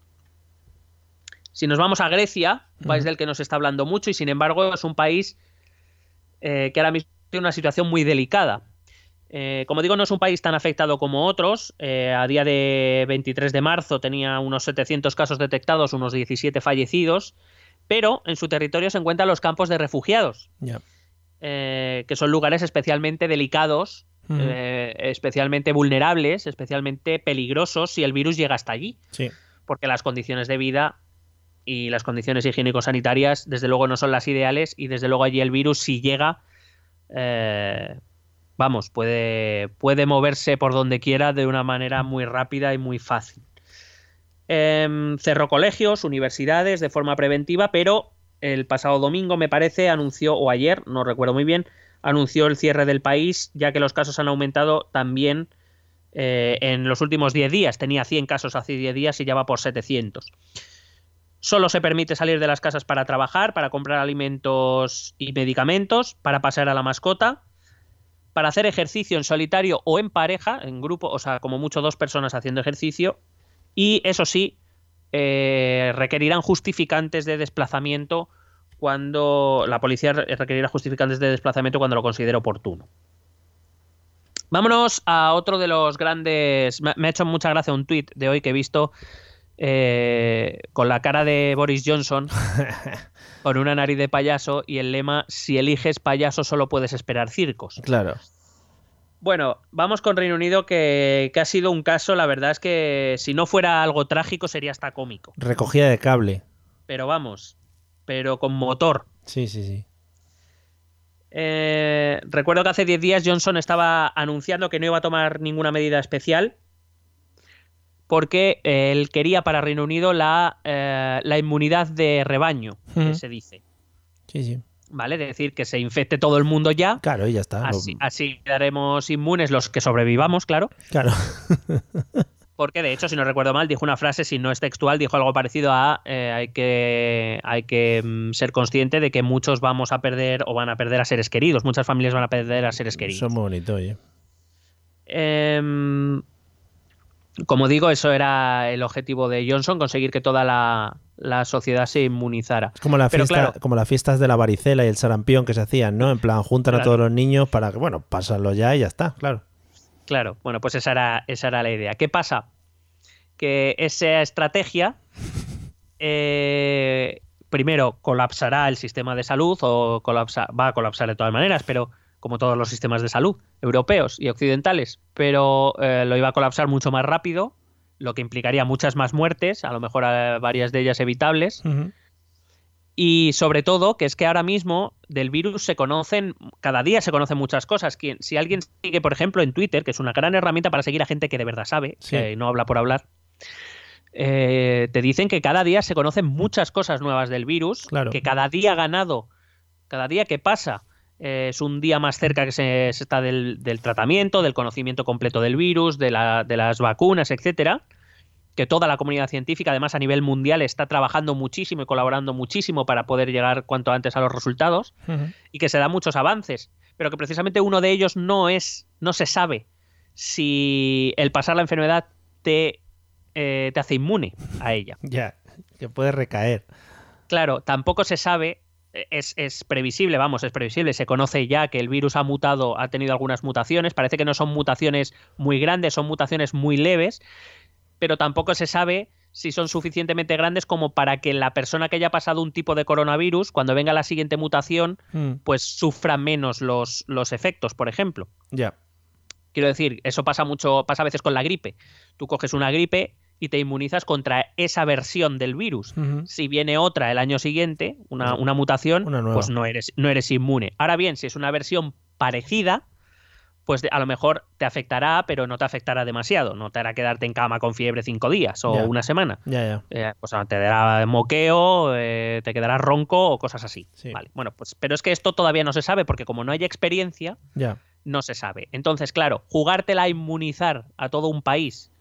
Si nos vamos a Grecia, un país del que nos está hablando mucho y sin embargo es un país eh, que ahora mismo tiene una situación muy delicada. Eh, como digo, no es un país tan afectado como otros. Eh, a día de 23 de marzo tenía unos 700 casos detectados, unos 17 fallecidos, pero en su territorio se encuentran los campos de refugiados, eh, que son lugares especialmente delicados especialmente vulnerables, especialmente peligrosos si el virus llega hasta allí, Sí. porque las condiciones de vida y las condiciones higiénico-sanitarias desde luego no son las ideales y desde luego allí el virus si llega, eh, vamos, puede, puede moverse por donde quiera de una manera muy rápida y muy fácil. Em, cerró colegios, universidades de forma preventiva, pero el pasado domingo, me parece, anunció, o ayer, no recuerdo muy bien, anunció el cierre del país, ya que los casos han aumentado también eh, en los últimos 10 días. Tenía 100 casos hace 10 días y ya va por 700. Solo se permite salir de las casas para trabajar, para comprar alimentos y medicamentos, para pasear a la mascota, para hacer ejercicio en solitario o en pareja, en grupo, o sea, como mucho dos personas haciendo ejercicio. Y eso sí, eh, requerirán justificantes de desplazamiento cuando la policía re- requerirá justificantes de desplazamiento cuando lo considere oportuno. Vámonos a otro de los grandes. Me ha hecho mucha gracia un tuit de hoy que he visto eh, con la cara de Boris Johnson, con una nariz de payaso y el lema: Si eliges payaso, solo puedes esperar circos. Claro. Bueno, vamos con Reino Unido, que, que ha sido un caso, la verdad es que si no fuera algo trágico sería hasta cómico. Recogida de cable. Pero vamos, pero con motor. Sí, sí, sí. Eh, recuerdo que hace 10 días Johnson estaba anunciando que no iba a tomar ninguna medida especial porque eh, él quería para Reino Unido la, eh, la inmunidad de rebaño, que se dice. Sí, sí. ¿vale? Es decir, que se infecte todo el mundo ya. Claro, y ya está. Así, así quedaremos inmunes los que sobrevivamos, claro. Claro. Porque de hecho, si no recuerdo mal, dijo una frase, si no es textual, dijo algo parecido a eh, hay que, hay que mm, ser consciente de que muchos vamos a perder o van a perder a seres queridos, muchas familias van a perder a seres queridos. Eso es muy bonito, oye. Em, como digo, eso era el objetivo de Johnson, conseguir que toda la, la sociedad se inmunizara. Es como, la fiesta, claro- como las fiestas de la varicela y el sarampión que se hacían, ¿no? En plan, juntan a todos los niños para que, bueno, pásalo ya y ya está, claro. Claro, bueno, pues esa era, esa era la idea. ¿Qué pasa? Que esa estrategia, eh, primero, colapsará el sistema de salud, o colapsa, va a colapsar de todas maneras, pero como todos los sistemas de salud europeos y occidentales, pero eh, lo iba a colapsar mucho más rápido, lo que implicaría muchas más muertes, a lo mejor eh, varias de ellas evitables. Y sobre todo, que es que ahora mismo del virus se conocen, cada día se conocen muchas cosas. Quien, si alguien sigue, por ejemplo, en Twitter, que es una gran herramienta para seguir a gente que de verdad sabe, Sí. que no habla por hablar, eh, te dicen que cada día se conocen muchas cosas nuevas del virus, Claro. que cada día ganado, cada día que pasa, eh, es un día más cerca que se, se está del, del tratamiento, del conocimiento completo del virus, de, la- de las vacunas, etcétera que toda la comunidad científica, además a nivel mundial, está trabajando muchísimo y colaborando muchísimo para poder llegar cuanto antes a los resultados y que se dan muchos avances, pero que precisamente uno de ellos no es, no se sabe si el pasar la enfermedad te, eh, te hace inmune a ella. Ya, que puede recaer. Claro, tampoco se sabe, es, es previsible, vamos, es previsible, se conoce ya que el virus ha mutado, ha tenido algunas mutaciones, parece que no son mutaciones muy grandes, son mutaciones muy leves, pero tampoco se sabe si son suficientemente grandes como para que la persona que haya pasado un tipo de coronavirus, cuando venga la siguiente mutación, Mm, pues sufra menos los, los efectos, por ejemplo. Ya. Quiero decir, eso pasa mucho, pasa a veces con la gripe. Tú coges una gripe y te inmunizas contra esa versión del virus. Si viene otra el año siguiente, una, una mutación, Una pues no eres, no eres inmune. Ahora bien, si es una versión parecida, pues a lo mejor te afectará, pero no te afectará demasiado. No te hará quedarte en cama con fiebre cinco días o una semana. Ya, ya. Eh, pues te dará moqueo, eh, te quedará ronco o cosas así. Sí. Vale. Bueno, pues, pero es que esto todavía no se sabe porque como no hay experiencia, no se sabe. Entonces, claro, jugártela a inmunizar a todo un país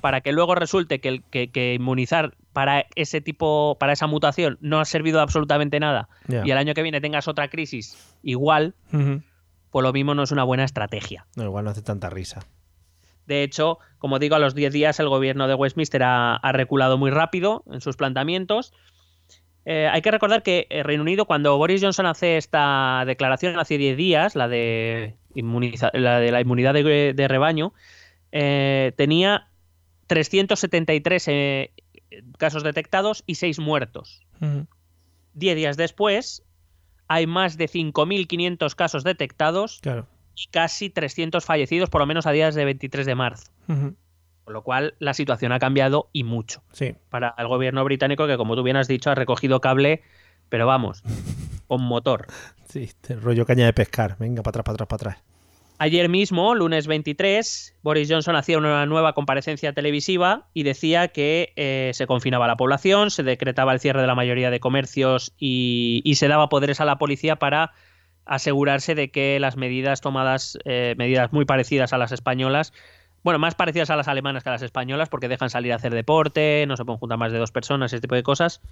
para que luego resulte que, que, que inmunizar para ese tipo, para esa mutación, no ha servido de absolutamente nada y el año que viene tengas otra crisis igual, Ujú. pues lo mismo no es una buena estrategia. No, igual no hace tanta risa. De hecho, como digo, a los 10 días el gobierno de Westminster ha, ha reculado muy rápido en sus planteamientos. Eh, hay que recordar que el Reino Unido, cuando Boris Johnson hace esta declaración hace 10 días, la de, inmuniza- la, de la inmunidad de, de rebaño, eh, tenía 373 eh, casos detectados y 6 muertos. Ujú. 10 días después, hay más de 5.500 casos detectados Claro. y casi 300 fallecidos, por lo menos a días de 23 de marzo. Con lo cual, la situación ha cambiado y mucho Sí. para el gobierno británico, que como tú bien has dicho, ha recogido cable, pero vamos, con motor. Sí, este rollo caña de pescar. Venga, para atrás, para atrás, para atrás. Ayer mismo, lunes 23, Boris Johnson hacía una nueva comparecencia televisiva y decía que eh, se confinaba la población, se decretaba el cierre de la mayoría de comercios y, se daba poderes a la policía para asegurarse de que las medidas tomadas, eh, medidas muy parecidas a las españolas, bueno, más parecidas a las alemanas que a las españolas, porque dejan salir a hacer deporte, no se pueden juntar más de dos personas, ese tipo de cosas,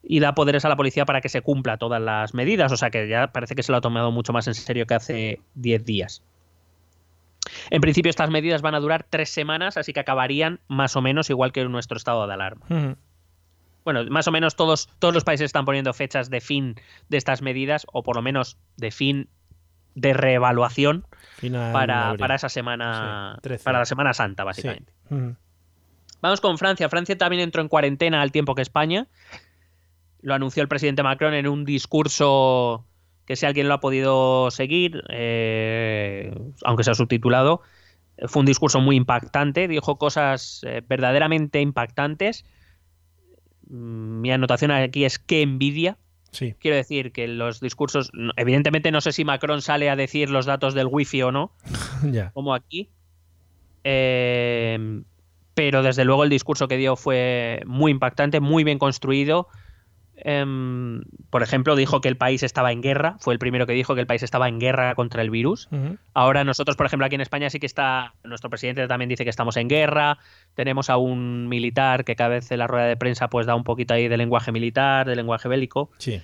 y da poderes a la policía para que se cumpla todas las medidas, o sea que ya parece que se lo ha tomado mucho más en serio que hace 10 días. En principio estas medidas van a durar tres semanas, así que acabarían más o menos igual que nuestro estado de alarma. Bueno, más o menos todos, todos los países están poniendo fechas de fin de estas medidas, o por lo menos de fin de reevaluación para, para esa semana, Sí, 13. para la Semana Santa, Sí. básicamente. Vamos con Francia. Francia también entró en cuarentena al tiempo que España. Lo anunció el presidente Macron en un discurso que si alguien lo ha podido seguir, eh, aunque sea subtitulado, eh, fue un discurso muy impactante, dijo cosas eh, verdaderamente impactantes. Mm, Mi anotación aquí es que envidia. Sí. Quiero decir que los discursos, evidentemente no sé si Macron sale a decir los datos del wifi o no, como aquí. Eh, pero desde luego el discurso que dio fue muy impactante, muy bien construido. Em, por ejemplo, dijo que el país estaba en guerra. Fue el primero que dijo que el país estaba en guerra contra el virus. Ahora nosotros, por ejemplo, aquí en España sí que está, nuestro presidente también dice que estamos en guerra, tenemos a un militar que cada vez en la rueda de prensa pues da un poquito ahí de lenguaje militar, de lenguaje bélico, Sí.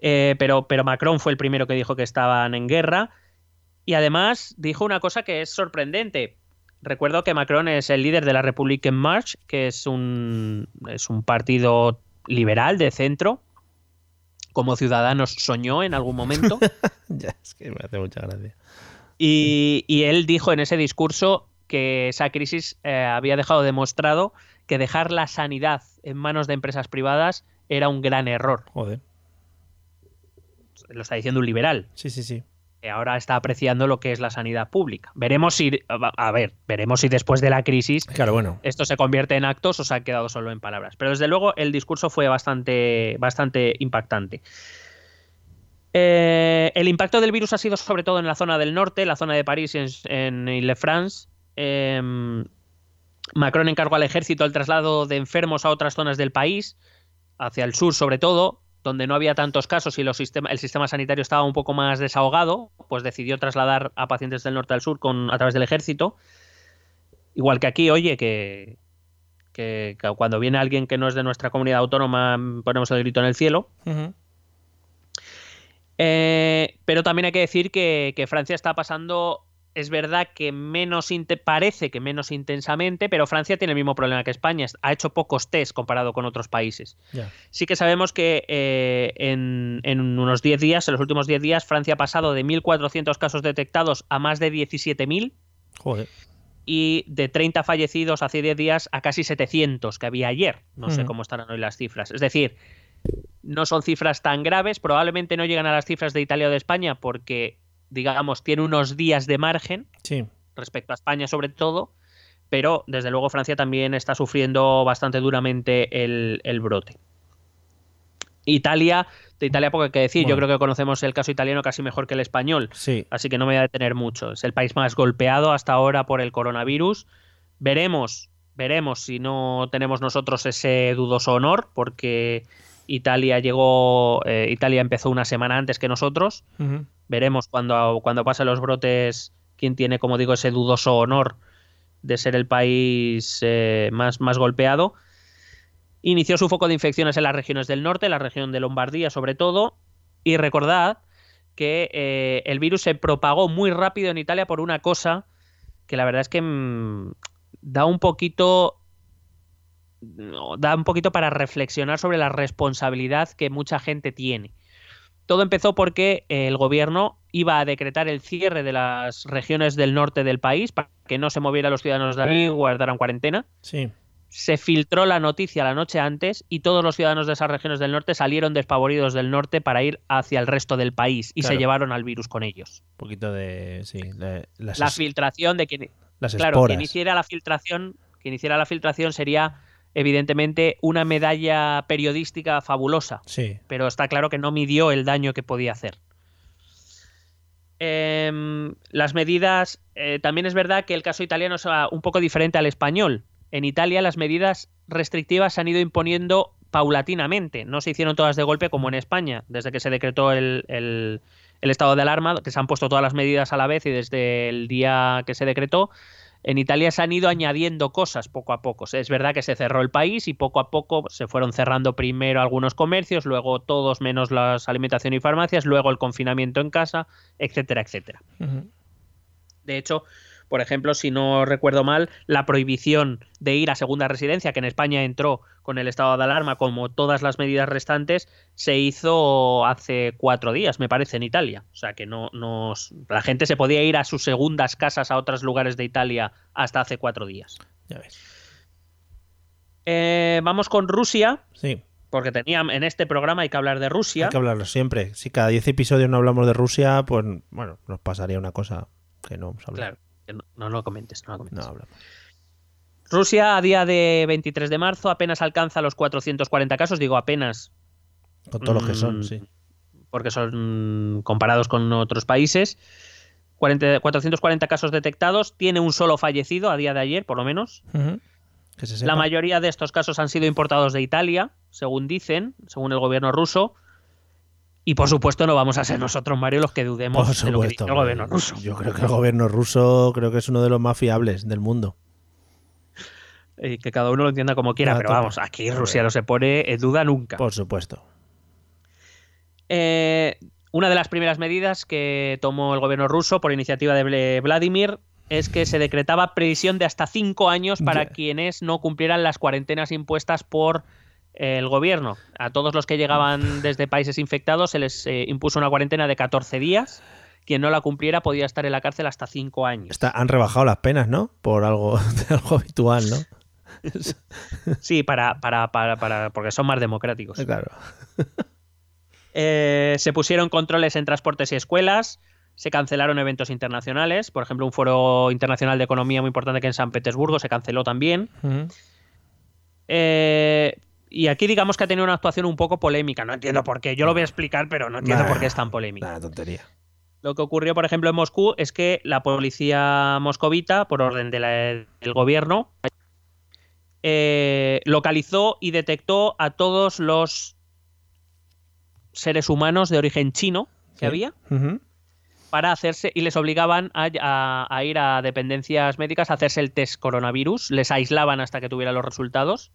Eh, pero, pero Macron fue el primero que dijo que estaban en guerra y además dijo una cosa que es sorprendente. Recuerdo que Macron es el líder de la Republican March, que es un, es un partido liberal de centro, como Ciudadanos soñó en algún momento. Ya, es que me hace mucha gracia. Y, y él dijo en ese discurso que esa crisis eh, había dejado demostrado que dejar la sanidad en manos de empresas privadas era un gran error. Joder. Lo está diciendo un liberal, Sí, sí, sí. Que ahora está apreciando lo que es la sanidad pública. Veremos si, a ver, veremos si después de la crisis Claro, bueno. esto se convierte en actos o se ha quedado solo en palabras. Pero desde luego el discurso fue bastante, bastante impactante. Eh, el impacto del virus ha sido sobre todo en la zona del norte, la zona de París y en, en Ile-France. Eh, Macron encargó al ejército el traslado de enfermos a otras zonas del país, hacia el sur sobre todo, donde no había tantos casos y los sistema- el sistema sanitario estaba un poco más desahogado, pues decidió trasladar a pacientes del norte al sur con, a través del ejército. Igual que aquí, oye, que, que- que cuando viene alguien que no es de nuestra comunidad autónoma ponemos el grito en el cielo. Eh, pero también hay que decir que, que Francia está pasando, es verdad que menos, parece que menos intensamente, pero Francia tiene el mismo problema que España, ha hecho pocos test comparado con otros países. Sí que sabemos que eh, en, en unos 10 días, en los últimos 10 días, Francia ha pasado de 1.400 casos detectados a más de 17.000 Joder. y de 30 fallecidos hace 10 días a casi 700 que había ayer. No sé cómo estarán hoy las cifras. Es decir, no son cifras tan graves, probablemente no llegan a las cifras de Italia o de España porque, digamos, tiene unos días de margen Sí. respecto a España sobre todo, pero desde luego Francia también está sufriendo bastante duramente el, el brote. Italia, de Italia poco hay que decir, yo creo que conocemos el caso italiano casi mejor que el español. Sí. Así que no me voy a detener mucho. Es el país más golpeado hasta ahora por el coronavirus. Veremos, veremos si no tenemos nosotros ese dudoso honor, porque Italia llegó, eh, Italia empezó una semana antes que nosotros. Veremos cuando, cuando pasen los brotes quién tiene, como digo, ese dudoso honor de ser el país eh, más, más golpeado. Inició su foco de infecciones en las regiones del norte, la región de Lombardía sobre todo, y recordad que eh, el virus se propagó muy rápido en Italia por una cosa que la verdad es que mm, da un poquito da un poquito para reflexionar sobre la responsabilidad que mucha gente tiene. Todo empezó porque eh, el gobierno iba a decretar el cierre de las regiones del norte del país para que no se movieran los ciudadanos de ahí, guardaran cuarentena. Sí. Se filtró la noticia la noche antes y todos los ciudadanos de esas regiones del norte salieron despavoridos del norte para ir hacia el resto del país y Claro. se llevaron al virus con ellos. Un poquito de. Sí. de- las, La filtración de quien, las claro, quien hiciera la filtración, quien hiciera la filtración sería evidentemente una medalla periodística fabulosa, Sí. pero está claro que no midió el daño que podía hacer. Em, las medidas, eh, también es verdad que el caso italiano es ah, un poco diferente al español. En Italia las medidas restrictivas se han ido imponiendo paulatinamente, no se hicieron todas de golpe como en España, desde que se decretó el, el- el estado de alarma, que se han puesto todas las medidas a la vez y desde el día que se decretó, en Italia se han ido añadiendo cosas poco a poco. Es verdad que se cerró el país y poco a poco se fueron cerrando primero algunos comercios, luego todos menos las alimentación y farmacias, luego el confinamiento en casa, etcétera, etcétera. De hecho, por ejemplo, si no recuerdo mal, la prohibición de ir a segunda residencia, que en España entró con el estado de alarma, como todas las medidas restantes, se hizo hace cuatro días, me parece, en Italia. O sea que no, no la gente se podía ir a sus segundas casas a otros lugares de Italia hasta hace cuatro días. Ya ves. Eh, vamos con Rusia, Sí. porque tenía en este programa hay que hablar de Rusia. Hay que hablarlo siempre. Si cada 10 episodios no hablamos de Rusia, pues bueno, nos pasaría una cosa que no hemos hablado. Claro, que no, no lo comentes, no lo comentes. No hablamos. Rusia a día de 23 de marzo apenas alcanza los 440 casos, digo apenas Con todos los que son, Mm, sí. porque son comparados con otros países. 40 440 casos detectados, tiene un solo fallecido a día de ayer, por lo menos. Ujú. Que se La mayoría de estos casos han sido importados de Italia, según dicen, según el gobierno ruso. Y por supuesto no vamos a ser nosotros, Mario, los que dudemos Por de lo que dice supuesto. el gobierno ruso. Yo creo que el gobierno ruso creo que es uno de los más fiables del mundo. Y que cada uno lo entienda como quiera, pero tope. vamos, aquí Rusia no se pone en duda nunca. Por supuesto. Eh, una de las primeras medidas que tomó el gobierno ruso por iniciativa de Vladimir es que se decretaba previsión de hasta cinco años para quienes no cumplieran las cuarentenas impuestas por eh, el gobierno. A todos los que llegaban desde países infectados se les eh, impuso una cuarentena de 14 días. Quien no la cumpliera podía estar en la cárcel hasta cinco años. Está- han rebajado las penas, ¿no? Por algo, habitual, ¿no? Sí, para, para, para, para- porque son más democráticos. Claro. Eh, se pusieron controles en transportes y escuelas, se cancelaron eventos internacionales, por ejemplo, un foro internacional de economía muy importante que en San Petersburgo se canceló también. Eh, y aquí digamos que ha tenido una actuación un poco polémica, no entiendo por qué, yo lo voy a explicar, pero no entiendo Nah. por qué es tan polémica. Nah, tontería. Lo que ocurrió, por ejemplo, en Moscú es que la policía moscovita, por orden de la- del gobierno, eh, localizó y detectó a todos los seres humanos de origen chino que Sí. había para hacerse y les obligaban a, a- a ir a dependencias médicas a hacerse el test coronavirus, les aislaban hasta que tuvieran los resultados.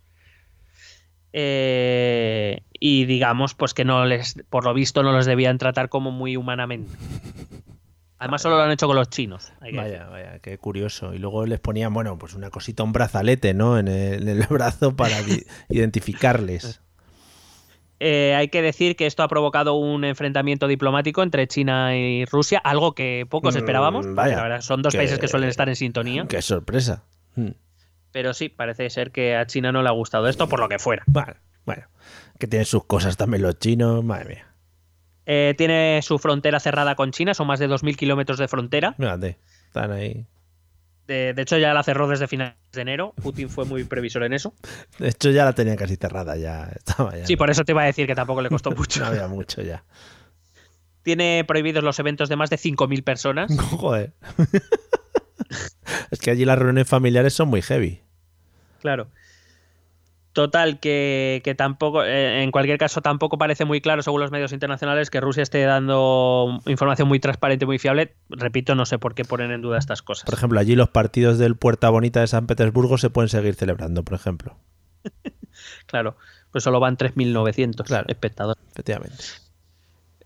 Eh, y digamos, pues que no les, por lo visto, no los debían tratar como muy humanamente. Además, solo lo han hecho con los chinos. hay que decir. Vaya, vaya, qué curioso. Y luego les ponían, bueno, pues una cosita, un brazalete, ¿no? En el, en el brazo para identificarles. Eh, hay que decir que esto ha provocado un enfrentamiento diplomático entre China y Rusia, algo que pocos Mm, esperábamos. porque vaya, la verdad, son dos que- países que suelen estar en sintonía. Qué sorpresa. Mm. Pero sí, parece ser que a China no le ha gustado esto, por lo que fuera. Bueno, bueno. Que tienen sus cosas también los chinos, madre mía. Eh, tiene su frontera cerrada con China, son más de 2.000 kilómetros de frontera. Fíjate, están ahí. De, de hecho, ya la cerró desde finales de enero. Putin fue muy previsor en eso. De hecho, ya la tenían casi cerrada, ya estaba ya. Sí, por eso te iba a decir que tampoco le costó mucho. No había mucho ya. Tiene prohibidos los eventos de más de 5.000 personas. Joder. Es que allí las reuniones familiares son muy heavy. Claro. Total, que, que tampoco, eh, en cualquier caso, tampoco parece muy claro, según los medios internacionales, que Rusia esté dando información muy transparente, muy fiable. Repito, no sé por qué ponen en duda estas cosas. Por ejemplo, allí los partidos del Puerta Bonita de San Petersburgo se pueden seguir celebrando, por ejemplo. Claro, pues solo van 3.900 Claro. espectadores. Efectivamente.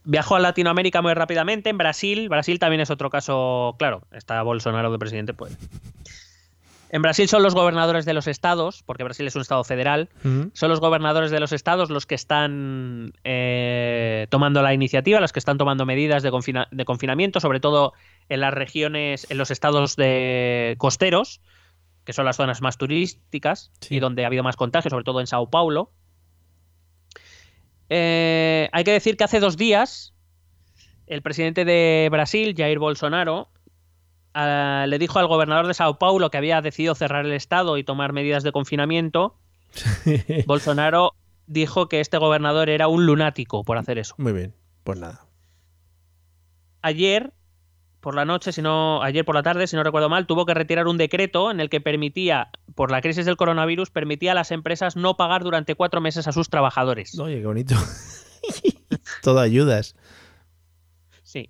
Viajó a Latinoamérica muy rápidamente, en Brasil. Brasil también es otro caso, claro, está Bolsonaro de presidente, pues. En Brasil son los gobernadores de los estados, porque Brasil es un estado federal, son los gobernadores de los estados los que están eh, tomando la iniciativa, los que están tomando medidas de, confina- de confinamiento, sobre todo en las regiones, en los estados de costeros, que son las zonas más turísticas Sí. y donde ha habido más contagios, sobre todo en Sao Paulo. Eh, hay que decir que hace dos días el presidente de Brasil, Jair Bolsonaro, ah, le dijo al gobernador de Sao Paulo que había decidido cerrar el estado y tomar medidas de confinamiento. Bolsonaro dijo que este gobernador era un lunático por hacer eso. Muy bien, pues nada. Ayer por la noche, si no, ayer por la tarde, si no recuerdo mal, tuvo que retirar un decreto en el que permitía, por la crisis del coronavirus, permitía a las empresas no pagar durante cuatro meses a sus trabajadores. Oye, qué bonito. Todo ayudas. Sí.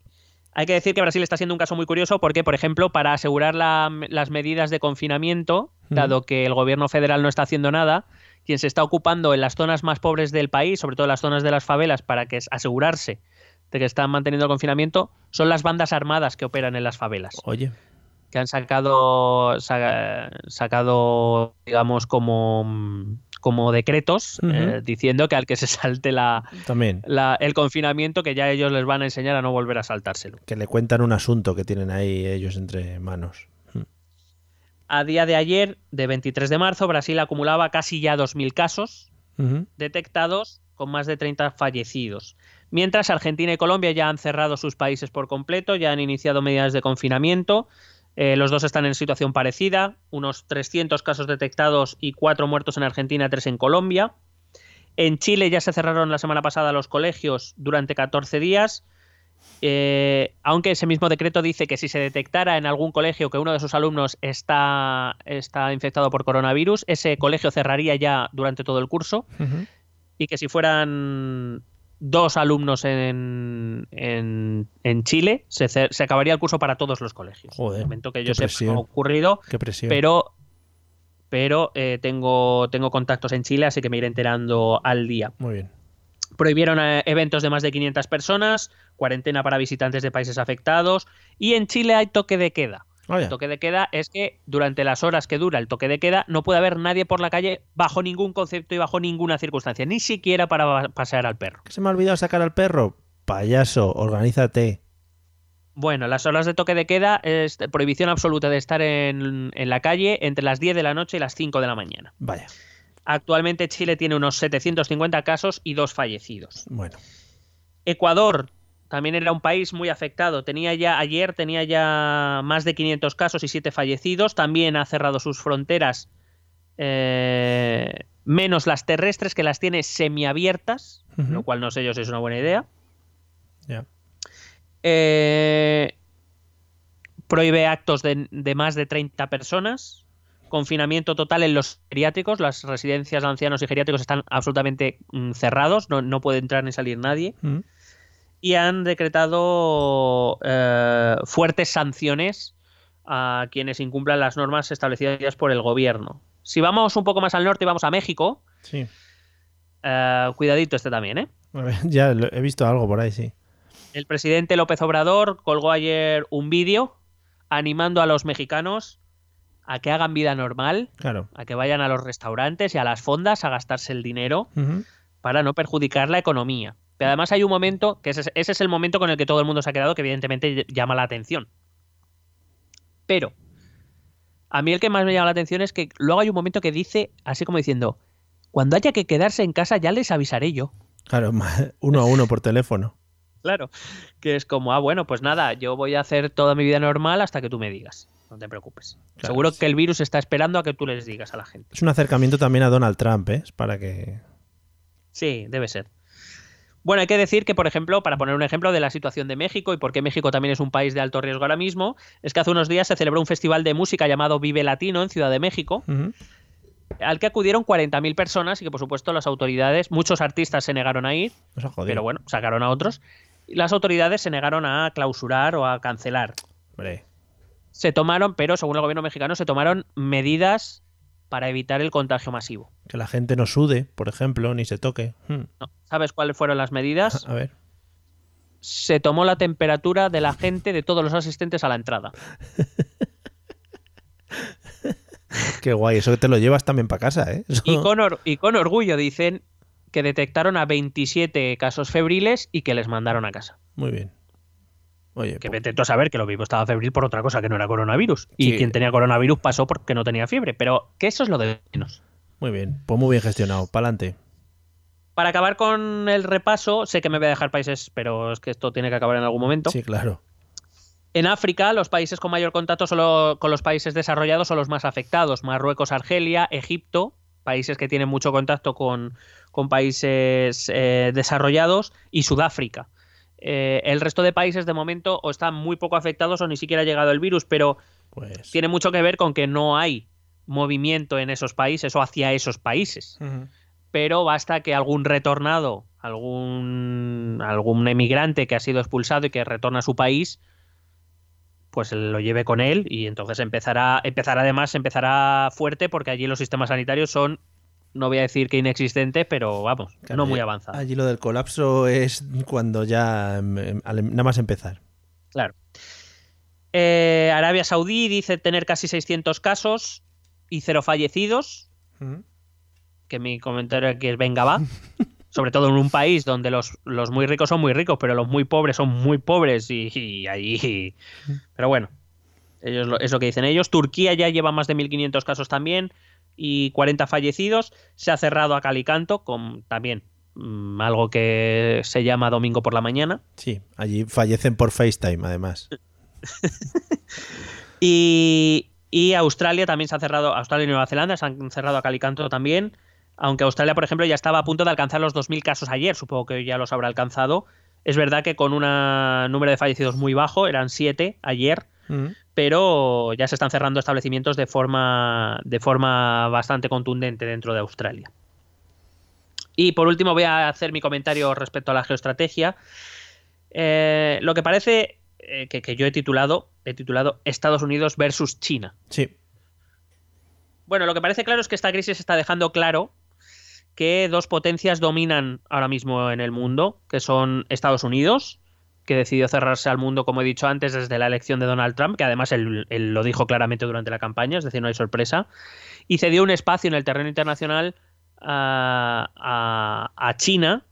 Hay que decir que Brasil está siendo un caso muy curioso porque, por ejemplo, para asegurar la- las medidas de confinamiento, dado que el gobierno federal no está haciendo nada, quien se está ocupando en las zonas más pobres del país, sobre todo en las zonas de las favelas, para que asegurarse de que están manteniendo el confinamiento, son las bandas armadas que operan en las favelas, Oye, que han sacado, sa- sacado digamos, como, como decretos eh, diciendo que al que se salte la, también. la- el confinamiento, que ya ellos les van a enseñar a no volver a saltárselo. Que le cuentan un asunto que tienen ahí ellos entre manos. A día de ayer, de 23 de marzo, Brasil acumulaba casi ya 2.000 casos detectados con más de 30 fallecidos. Mientras Argentina y Colombia ya han cerrado sus países por completo, ya han iniciado medidas de confinamiento. Eh, los dos están en situación parecida, unos 300 casos detectados y 4 muertos en Argentina, 3 en Colombia. En Chile ya se cerraron la semana pasada los colegios durante 14 días. Eh, aunque ese mismo decreto dice que si se detectara en algún colegio que uno de sus alumnos está, está infectado por coronavirus, ese colegio cerraría ya durante todo el curso. Y que si fueran dos alumnos en, en, en Chile, se, se acabaría el curso para todos los colegios. Joder, De momento que yo sepa no ha ocurrido, Qué presión. pero, pero eh, tengo, tengo contactos en Chile, así que me iré enterando al día. Muy bien. Prohibieron eh, eventos de más de 500 personas, cuarentena para visitantes de países afectados y en Chile hay toque de queda. Vaya, El toque de queda es que durante las horas que dura el toque de queda no puede haber nadie por la calle bajo ningún concepto y bajo ninguna circunstancia, ni siquiera para pa- pasear al perro. ¿que se me ha olvidado sacar al perro? Payaso, organízate. Bueno, las horas de toque de queda es prohibición absoluta de estar en, en la calle entre las 10 de la noche y las 5 de la mañana. Vaya, Actualmente Chile tiene unos 750 casos y dos fallecidos. bueno. Ecuador también era un país muy afectado. Tenía ya ayer tenía ya más de 500 casos y 7 fallecidos. También ha cerrado sus fronteras eh, menos las terrestres que las tiene semiabiertas, lo cual no sé yo si es una buena idea. Eh, prohíbe actos de, de más de 30 personas. Confinamiento total en los geriátricos. Las residencias de ancianos y geriátricos están absolutamente mm, cerrados. No, no puede entrar ni salir nadie. Y han decretado eh, fuertes sanciones a quienes incumplan las normas establecidas por el gobierno. Si vamos un poco más al norte y vamos a México, Sí. eh, cuidadito este también, ¿eh? Ya he visto algo por ahí, sí. El presidente López Obrador colgó ayer un vídeo animando a los mexicanos a que hagan vida normal, Claro. a que vayan a los restaurantes y a las fondas a gastarse el dinero para no perjudicar la economía. Pero además hay un momento, que ese, es- ese es el momento con el que todo el mundo se ha quedado, que evidentemente llama la atención. Pero a mí el que más me llama la atención es que luego hay un momento que dice, así como diciendo, cuando haya que quedarse en casa ya les avisaré yo. Claro, uno a uno por teléfono. Claro, que es como, ah, bueno, pues nada, yo voy a hacer toda mi vida normal hasta que tú me digas. No te preocupes. Claro, Seguro sí. que el virus está esperando a que tú les digas a la gente. Es un acercamiento también a Donald Trump, ¿eh? Es para que... Sí, debe ser. Bueno, hay que decir que, por ejemplo, para poner un ejemplo de la situación de México y por qué México también es un país de alto riesgo ahora mismo, es que hace unos días se celebró un festival de música llamado Vive Latino en Ciudad de México, al que acudieron 40.000 personas y que, por supuesto, las autoridades, muchos artistas se negaron a ir, pero bueno, sacaron a otros, y las autoridades se negaron a clausurar o a cancelar. Hombre, Se tomaron, pero según el gobierno mexicano, se tomaron medidas para evitar el contagio masivo. Que la gente no sude, por ejemplo, ni se toque. Hmm. ¿no? ¿Sabes cuáles fueron las medidas? A ver. se tomó la temperatura de la gente, de todos los asistentes a la entrada. Qué guay, eso que te lo llevas también para casa, ¿eh? Eso- Y con, or- y con orgullo dicen que detectaron a 27 casos febriles y que les mandaron a casa. Muy bien. Oye, Que pues, vete tú a saber que lo mismo estaba febril por otra cosa que no era coronavirus. Y quien tenía coronavirus pasó porque no tenía fiebre. Pero que eso es lo de menos. Muy bien. Pues muy bien gestionado. Pa'lante. Para acabar con el repaso, sé que me voy a dejar países, pero es que esto tiene que acabar en algún momento. Sí, claro. En África, los países con mayor contacto solo con los países desarrollados son los más afectados. Marruecos, Argelia, Egipto, países que tienen mucho contacto con, con países eh, desarrollados, y Sudáfrica. Eh, el resto de países de momento o están muy poco afectados o ni siquiera ha llegado el virus, pero Pues. tiene mucho que ver con que no hay movimiento en esos países o hacia esos países. Pero basta que algún retornado, algún, algún emigrante que ha sido expulsado y que retorna a su país, pues lo lleve con él y entonces empezará, empezará además, empezará fuerte porque allí los sistemas sanitarios son, no voy a decir que inexistentes, pero vamos, Claro, no muy avanzados. Allí lo del colapso es cuando ya. em, em, al- Nada más empezar. Claro. Eh, Arabia Saudí dice tener casi 600 casos y cero fallecidos, que mi comentario aquí es venga va. Sobre todo en un país donde los, los muy ricos son muy ricos, pero los muy pobres son muy pobres y, y allí... Pero bueno, ellos lo- es lo que dicen ellos. Turquía ya lleva más de 1.500 casos también y 40 fallecidos. Se ha cerrado a Calicanto con también mm, algo que se llama domingo por la mañana. Sí, allí fallecen por FaceTime, además. Y, y Australia también se ha cerrado, Australia y Nueva Zelanda se han cerrado a Calicanto también, aunque Australia, por ejemplo, ya estaba a punto de alcanzar los 2.000 casos ayer, supongo que ya los habrá alcanzado. Es verdad que con un número de fallecidos muy bajo, eran siete ayer, pero ya se están cerrando establecimientos de forma, de forma bastante contundente dentro de Australia. Y por último voy a hacer mi comentario respecto a la geoestrategia. Eh, lo que parece eh, que, yo he titulado, he titulado Estados Unidos versus China. Sí. Bueno, lo que parece claro es que esta crisis está dejando claro que dos potencias dominan ahora mismo en el mundo, que son Estados Unidos, que decidió cerrarse al mundo, como he dicho antes, desde la elección de Donald Trump, que además él, lo dijo claramente durante la campaña, es decir, no hay sorpresa, y cedió un espacio en el terreno internacional a, a China,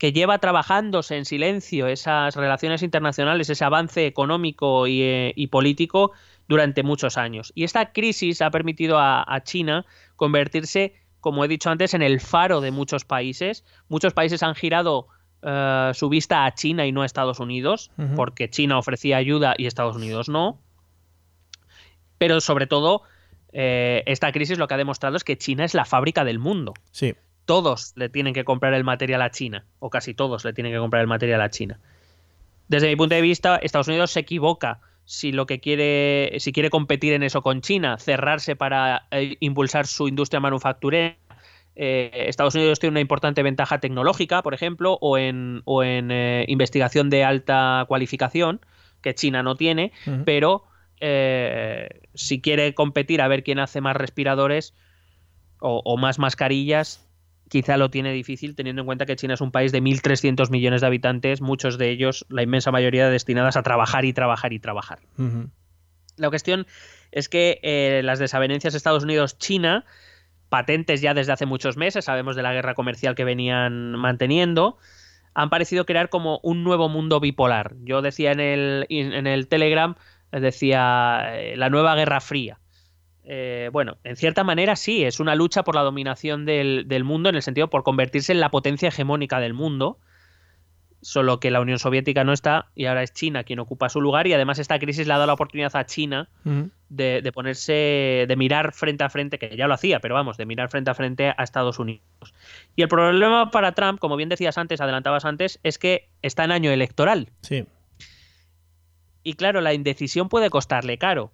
que lleva trabajándose en silencio esas relaciones internacionales, ese avance económico eh, y, político durante muchos años. Y esta crisis ha permitido a, China convertirse, como he dicho antes, en el faro de muchos países. Muchos países han girado eh, su vista a China y no a Estados Unidos, porque China ofrecía ayuda y Estados Unidos no. Pero sobre todo, eh, esta crisis lo que ha demostrado es que China es la fábrica del mundo. Sí todos le tienen que comprar el material a China, o casi todos le tienen que comprar el material a China. Desde mi punto de vista, Estados Unidos se equivoca si lo que quiere, si quiere competir en eso con China, cerrarse para eh, impulsar su industria manufacturera. Eh, Estados Unidos tiene una importante ventaja tecnológica, por ejemplo, o en, o en eh, investigación de alta cualificación, que China no tiene, pero si quiere competir a ver quién hace más respiradores o más mascarillas, quizá lo tiene difícil teniendo en cuenta que China es un país de 1.300 millones de habitantes, muchos de ellos, la inmensa mayoría, destinadas a trabajar y trabajar y trabajar. La cuestión es que eh, las desavenencias Estados Unidos-China, patentes ya desde hace muchos meses, sabemos de la guerra comercial que venían manteniendo, han parecido crear como un nuevo mundo bipolar. Yo decía en el, en el Telegram, decía eh, la nueva guerra fría eh, bueno, en cierta manera sí, es una lucha por la dominación del, mundo, en el sentido por convertirse en la potencia hegemónica del mundo, solo que la Unión Soviética no está y ahora es China quien ocupa su lugar y además esta crisis le ha dado la oportunidad a China de, ponerse, de mirar frente a frente, que ya lo hacía, pero vamos, de mirar frente a frente a Estados Unidos. Y el problema para Trump, como bien decías antes, adelantabas antes, es que está en año electoral. Sí. Y claro, la indecisión puede costarle caro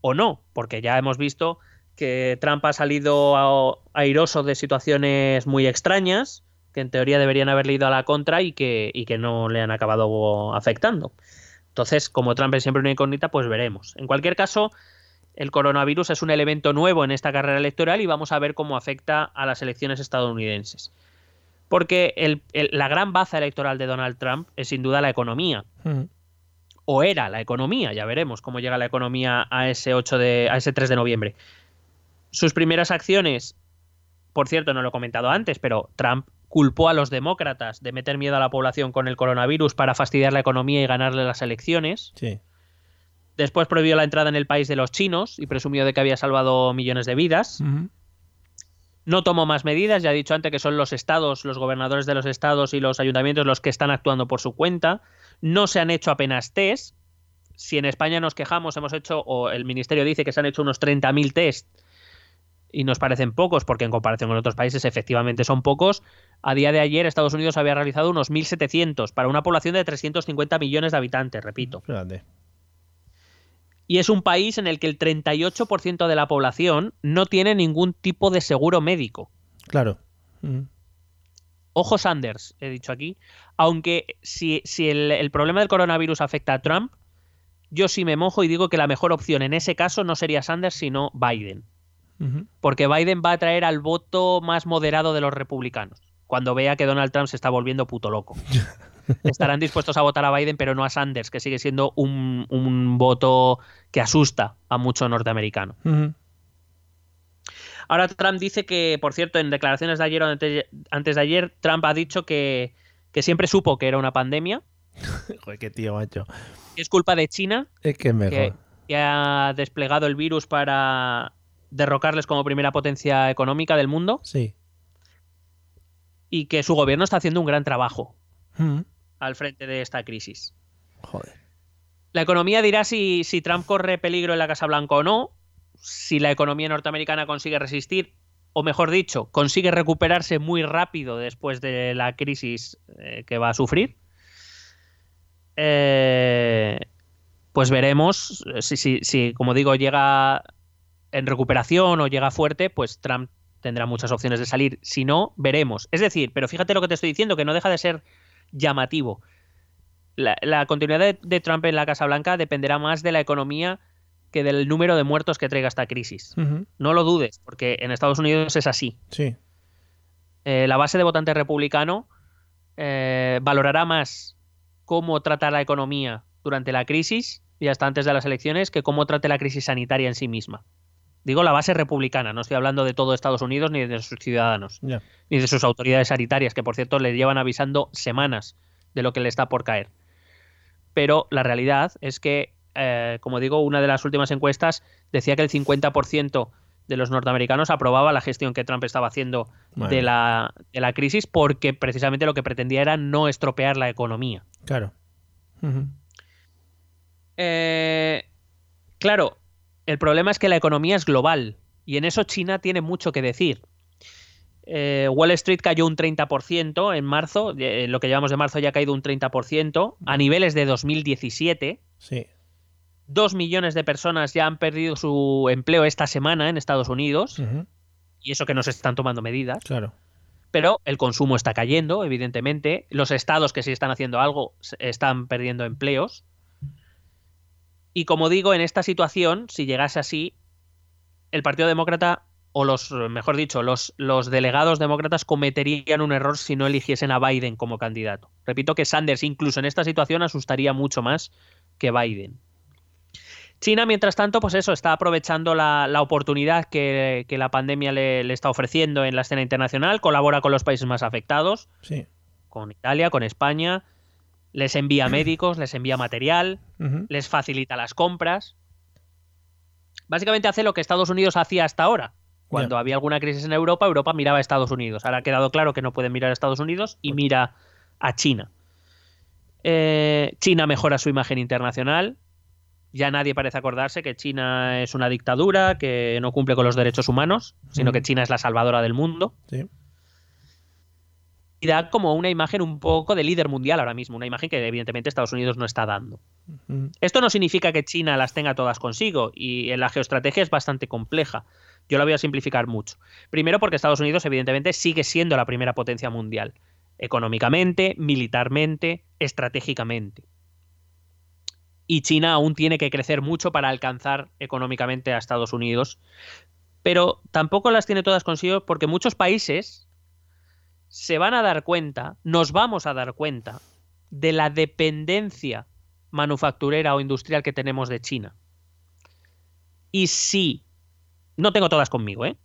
o no, porque ya hemos visto que Trump ha salido airoso de situaciones muy extrañas, que en teoría deberían haberle ido a la contra y que, y que no le han acabado afectando. Entonces, como Trump es siempre una incógnita, pues veremos. En cualquier caso, el coronavirus es un elemento nuevo en esta carrera electoral y vamos a ver cómo afecta a las elecciones estadounidenses. Porque la gran baza electoral de Donald Trump es sin duda la economía. O era la economía. Ya veremos cómo llega la economía a ese 8 de, a ese 3 de noviembre. Sus primeras acciones, por cierto, no lo he comentado antes, pero Trump culpó a los demócratas de meter miedo a la población con el coronavirus para fastidiar la economía y ganarle las elecciones. Sí. Después prohibió la entrada en el país de los chinos y presumió de que había salvado millones de vidas. No tomó más medidas, ya he dicho antes que son los estados, los gobernadores de los estados y los ayuntamientos los que están actuando por su cuenta. No se han hecho apenas test. Si en España nos quejamos, hemos hecho, o el ministerio dice que se han hecho unos 30.000 test y nos parecen pocos, porque en comparación con otros países efectivamente son pocos. A día de ayer Estados Unidos había realizado unos 1.700 para una población de 350 millones de habitantes, repito. Y es un país en el que el 38% de la población no tiene ningún tipo de seguro médico. Claro. Ojo Sanders, he dicho aquí. Aunque si, el, problema del coronavirus afecta a Trump, yo sí me mojo y digo que la mejor opción en ese caso no sería Sanders, sino Biden. Porque Biden va a traer al voto más moderado de los republicanos. Cuando vea que Donald Trump se está volviendo puto loco. Estarán dispuestos a votar a Biden, pero no a Sanders, que sigue siendo un, voto que asusta a mucho norteamericano. Ahora Trump dice que, por cierto, en declaraciones de ayer o antes, de ayer, Trump ha dicho que, siempre supo que era una pandemia. Joder, qué tío, macho. Es culpa de China. Es que mejor. Que, ha desplegado el virus para derrocarles como primera potencia económica del mundo. Sí. Y que su gobierno está haciendo un gran trabajo mm. al frente de esta crisis. Joder. La economía dirá si, si Trump corre peligro en la Casa Blanca o no si la economía norteamericana consigue resistir, o mejor dicho, consigue recuperarse muy rápido después de la crisis eh, que va a sufrir. eh, pues veremos si, si, si, como digo, llega en recuperación o llega fuerte, pues Trump tendrá muchas opciones de salir. Si no, veremos. Es decir, pero fíjate lo que te estoy diciendo, que no deja de ser llamativo. La, la continuidad de, de, Trump en la Casa Blanca dependerá más de la economía que del número de muertos que traiga esta crisis. Uh -huh. No lo dudes, porque en Estados Unidos es así. Sí. Eh, la base de votante republicano eh, valorará más cómo trata la economía durante la crisis y hasta antes de las elecciones que cómo trate la crisis sanitaria en sí misma. Digo la base republicana, no estoy hablando de todo Estados Unidos ni de sus ciudadanos, yeah. ni de sus autoridades sanitarias, que por cierto le llevan avisando semanas de lo que le está por caer. Pero la realidad es que, eh, como digo, una de las últimas encuestas decía que el 50% de los norteamericanos aprobaba la gestión que Trump estaba haciendo de la, de la crisis porque precisamente lo que pretendía era no estropear la economía. Claro. Uh -huh. eh, claro, el problema es que la economía es global y en eso China tiene mucho que decir. Eh, Wall Street cayó un 30% en marzo, eh, lo que llevamos de marzo ya ha caído un 30%, a niveles de 2017. Sí. Dos millones de personas ya han perdido su empleo esta semana en Estados Unidos, Uh -huh. y eso que no se están tomando medidas. Claro. Pero el consumo está cayendo, evidentemente. Los estados que sí están haciendo algo están perdiendo empleos. Y como digo, en esta situación, si llegase así, el Partido Demócrata, o los, mejor dicho, los, los delegados demócratas cometerían un error si no eligiesen a Biden como candidato. Repito que Sanders, incluso en esta situación, asustaría mucho más que Biden. China, mientras tanto, pues eso, está aprovechando la, la oportunidad que, que, la pandemia le, le, está ofreciendo en la escena internacional, colabora con los países más afectados, sí. con Italia, con España, les envía médicos, les envía material, uh -huh. les facilita las compras. Básicamente hace lo que Estados Unidos hacía hasta ahora. Cuando yeah. había alguna crisis en Europa, Europa miraba a Estados Unidos. Ahora ha quedado claro que no pueden mirar a Estados Unidos y mira a China. Eh, China mejora su imagen internacional, ya nadie parece acordarse que China es una dictadura, que no cumple con los derechos humanos, sino que China es la salvadora del mundo. Sí. Y da como una imagen un poco de líder mundial ahora mismo, una imagen que evidentemente Estados Unidos no está dando. Esto no significa que China las tenga todas consigo, y la geoestrategia es bastante compleja. Yo la voy a simplificar mucho. Primero porque Estados Unidos evidentemente sigue siendo la primera potencia mundial, económicamente, militarmente, estratégicamente y China aún tiene que crecer mucho para alcanzar económicamente a Estados Unidos. Pero tampoco las tiene todas consigo porque muchos países se van a dar cuenta, nos vamos a dar cuenta de la dependencia manufacturera o industrial que tenemos de China. Y sí, no tengo todas conmigo, ¿eh?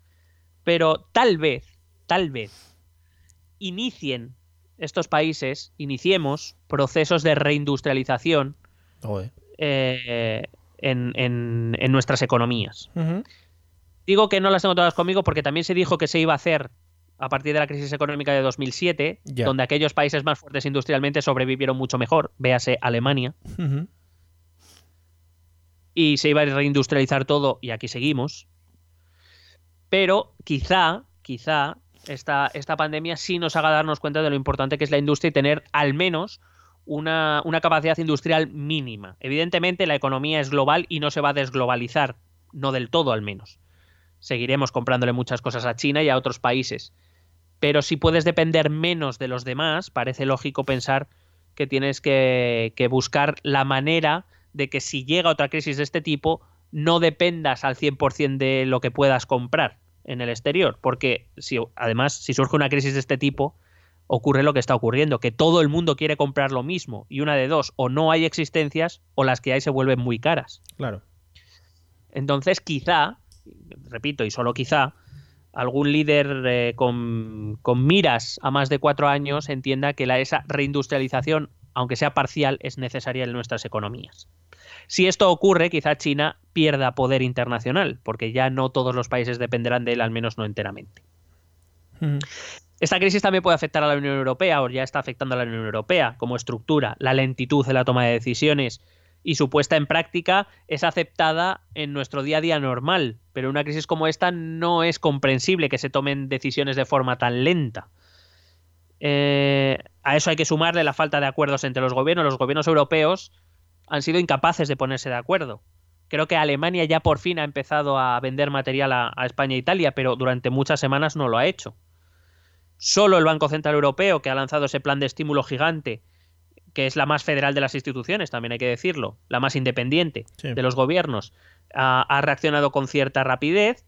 Pero tal vez, tal vez, inicien estos países, iniciemos procesos de reindustrialización eh, en, en, en, nuestras economías. Uh -huh. Digo que no las tengo todas conmigo porque también se dijo que se iba a hacer a partir de la crisis económica de 2007, yeah. donde aquellos países más fuertes industrialmente sobrevivieron mucho mejor, véase Alemania, uh -huh. y se iba a reindustrializar todo y aquí seguimos. Pero quizá, quizá esta, esta pandemia sí nos haga darnos cuenta de lo importante que es la industria y tener al menos una, capacidad industrial mínima. Evidentemente la economía es global y no se va a desglobalizar, no del todo al menos. Seguiremos comprándole muchas cosas a China y a otros países. Pero si puedes depender menos de los demás, parece lógico pensar que tienes que, que buscar la manera de que si llega otra crisis de este tipo, no dependas al 100% de lo que puedas comprar en el exterior. Porque si, además, si surge una crisis de este tipo, ocurre lo que está ocurriendo, que todo el mundo quiere comprar lo mismo y una de dos, o no hay existencias o las que hay se vuelven muy caras. Claro. Entonces, quizá, repito, y solo quizá, algún líder eh, con, con, miras a más de cuatro años entienda que la, esa reindustrialización, aunque sea parcial, es necesaria en nuestras economías. Si esto ocurre, quizá China pierda poder internacional, porque ya no todos los países dependerán de él, al menos no enteramente. Esta crisis también puede afectar a la Unión Europea, o ya está afectando a la Unión Europea como estructura. La lentitud en la toma de decisiones y su puesta en práctica es aceptada en nuestro día a día normal, pero en una crisis como esta no es comprensible que se tomen decisiones de forma tan lenta. Eh, a eso hay que sumarle la falta de acuerdos entre los gobiernos. Los gobiernos europeos han sido incapaces de ponerse de acuerdo. Creo que Alemania ya por fin ha empezado a vender material a, España e Italia, pero durante muchas semanas no lo ha hecho. Solo el Banco Central Europeo, que ha lanzado ese plan de estímulo gigante, que es la más federal de las instituciones, también hay que decirlo, la más independiente de los gobiernos, ha, reaccionado con cierta rapidez.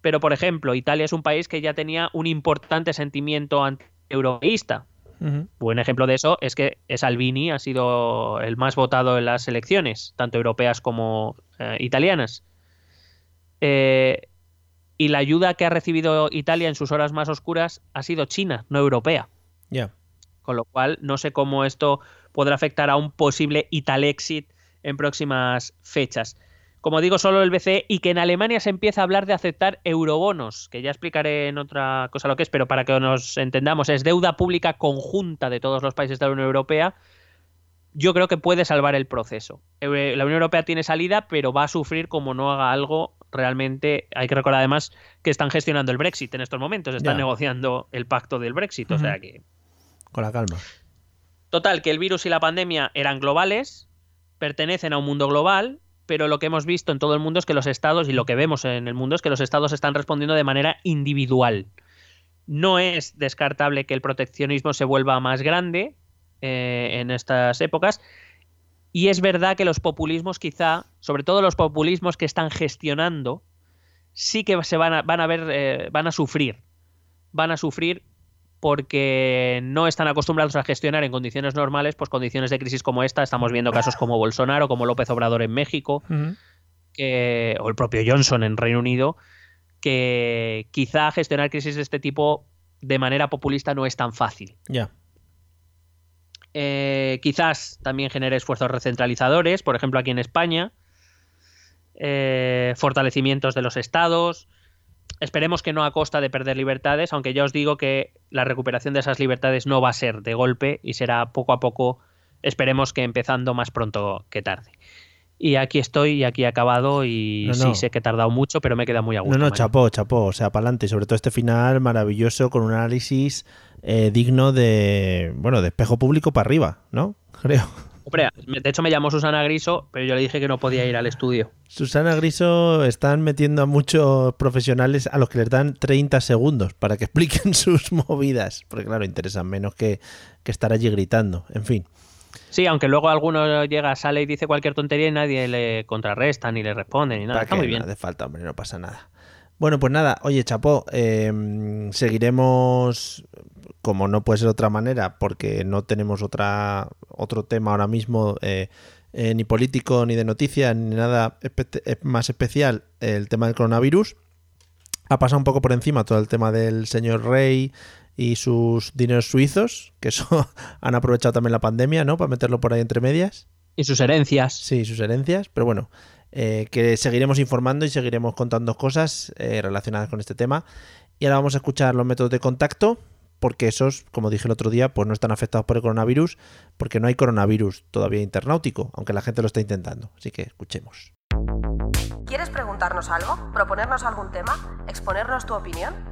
Pero, por ejemplo, Italia es un país que ya tenía un importante sentimiento anti-europeísta. Buen ejemplo de eso es que Salvini ha sido el más votado en las elecciones, tanto europeas como eh, italianas. Eh, y la ayuda que ha recibido Italia en sus horas más oscuras ha sido China, no europea. Ya. Con lo cual, no sé cómo esto podrá afectar a un posible Italexit en próximas fechas como digo, solo el BCE y que en Alemania se empieza a hablar de aceptar eurobonos, que ya explicaré en otra cosa lo que es, pero para que nos entendamos, es deuda pública conjunta de todos los países de la Unión Europea. Yo creo que puede salvar el proceso. La Unión Europea tiene salida, pero va a sufrir como no haga algo realmente. Hay que recordar además que están gestionando el Brexit en estos momentos, están negociando el pacto del Brexit, o sea que. Con la calma. Total, que el virus y la pandemia eran globales, pertenecen a un mundo global, pero lo que hemos visto en todo el mundo es que los estados, y lo que vemos en el mundo es que los estados están respondiendo de manera individual. No es descartable que el proteccionismo se vuelva más grande eh, en estas épocas. Y es verdad que los populismos quizá, sobre todo los populismos que están gestionando, sí que se van a, van a ver, eh, van a sufrir. Van a sufrir porque no están acostumbrados a gestionar en condiciones normales, pues condiciones de crisis como esta. Estamos viendo casos como Bolsonaro, como López Obrador en México, que, o el propio Johnson en Reino Unido, que quizá gestionar crisis de este tipo de manera populista no es tan fácil. Ya. Eh, quizás también genere esfuerzos recentralizadores, por ejemplo aquí en España, eh, fortalecimientos de los estados, Esperemos que no a costa de perder libertades, aunque ya os digo que la recuperación de esas libertades no va a ser de golpe y será poco a poco, esperemos que empezando más pronto que tarde. Y aquí estoy y aquí he acabado y sí sé que he tardado mucho, pero me queda muy a gusto. No, no, chapó, chapó, o sea, para adelante. Sobre todo este final maravilloso con un análisis eh, digno de, bueno, de espejo público para arriba, ¿no? Creo. Hombre, de hecho me llamó Susana Griso, pero yo le dije que no podía ir al estudio. Susana Griso están metiendo a muchos profesionales a los que les dan 30 segundos para que expliquen sus movidas, porque claro, interesan menos que, estar allí gritando, en fin. Sí, aunque luego alguno llega, sale y dice cualquier tontería y nadie le contrarresta ni le responde ni nada. Está muy bien. No hace falta, hombre, no pasa nada. Bueno, pues nada, oye, Chapo, em, seguiremos como no puede ser de otra manera, porque no tenemos otra, otro tema ahora mismo, eh, eh, ni político, ni de noticias, ni nada eh, más especial, el tema del coronavirus. Ha pasado un poco por encima todo el tema del señor Rey y sus dineros suizos, que eso han aprovechado también la pandemia, ¿no? Para meterlo por ahí entre medias. Y sus herencias. Sí, sus herencias, pero bueno, que seguiremos informando y seguiremos contando cosas relacionadas con este tema. Y ahora vamos a escuchar los métodos de contacto porque esos, como dije el otro día, pues no están afectados por el coronavirus, porque no hay coronavirus todavía internautico, aunque la gente lo está intentando. Así que escuchemos. ¿Quieres preguntarnos algo? ¿Proponernos algún tema? ¿Exponernos tu opinión?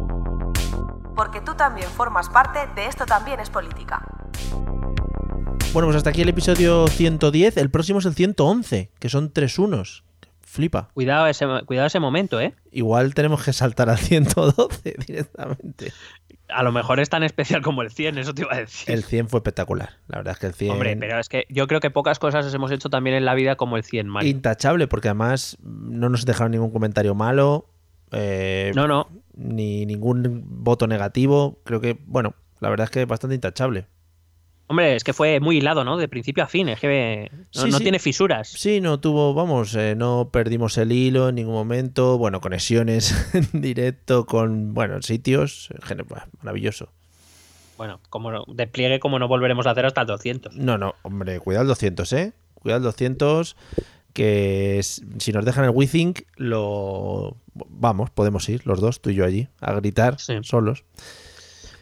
Porque tú también formas parte de esto también es política. Bueno, pues hasta aquí el episodio 110. El próximo es el 111, que son tres unos. Flipa. Cuidado ese, cuidado ese momento, ¿eh? Igual tenemos que saltar al 112 directamente. A lo mejor es tan especial como el 100, eso te iba a decir. El 100 fue espectacular. La verdad es que el 100. Hombre, pero es que yo creo que pocas cosas hemos hecho también en la vida como el 100 mal. Intachable, porque además no nos dejaron ningún comentario malo. Eh, no, no. Ni ningún voto negativo. Creo que, bueno, la verdad es que es bastante intachable. Hombre, es que fue muy hilado, ¿no? De principio a fin, es que no, tiene fisuras. Sí, no tuvo, vamos, eh, no perdimos el hilo en ningún momento. Bueno, conexiones en directo con, bueno, sitios, maravilloso. Bueno, como despliegue como no volveremos a hacer hasta el 200. No, no, hombre, cuidado el 200, ¿eh? Cuidado el 200, que si nos dejan el WeThink, lo... Vamos, podemos ir los dos, tú y yo allí, a gritar Sí. solos.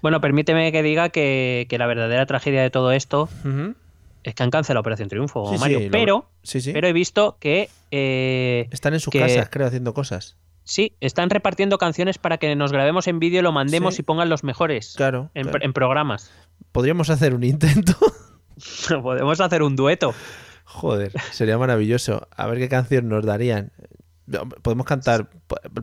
Bueno, permíteme que diga que, que la verdadera tragedia de todo esto es que han cancelado Operación Triunfo, Sí, Mario. pero, pero he visto que eh, Están en sus que- casas, creo, haciendo cosas. sí, están repartiendo canciones para que nos grabemos en vídeo lo mandemos Sí. y pongan los mejores Claro. en, claro. en programas. Podríamos hacer un intento. Podemos hacer un dueto. Joder, sería maravilloso. A ver qué canción nos darían. Podemos cantar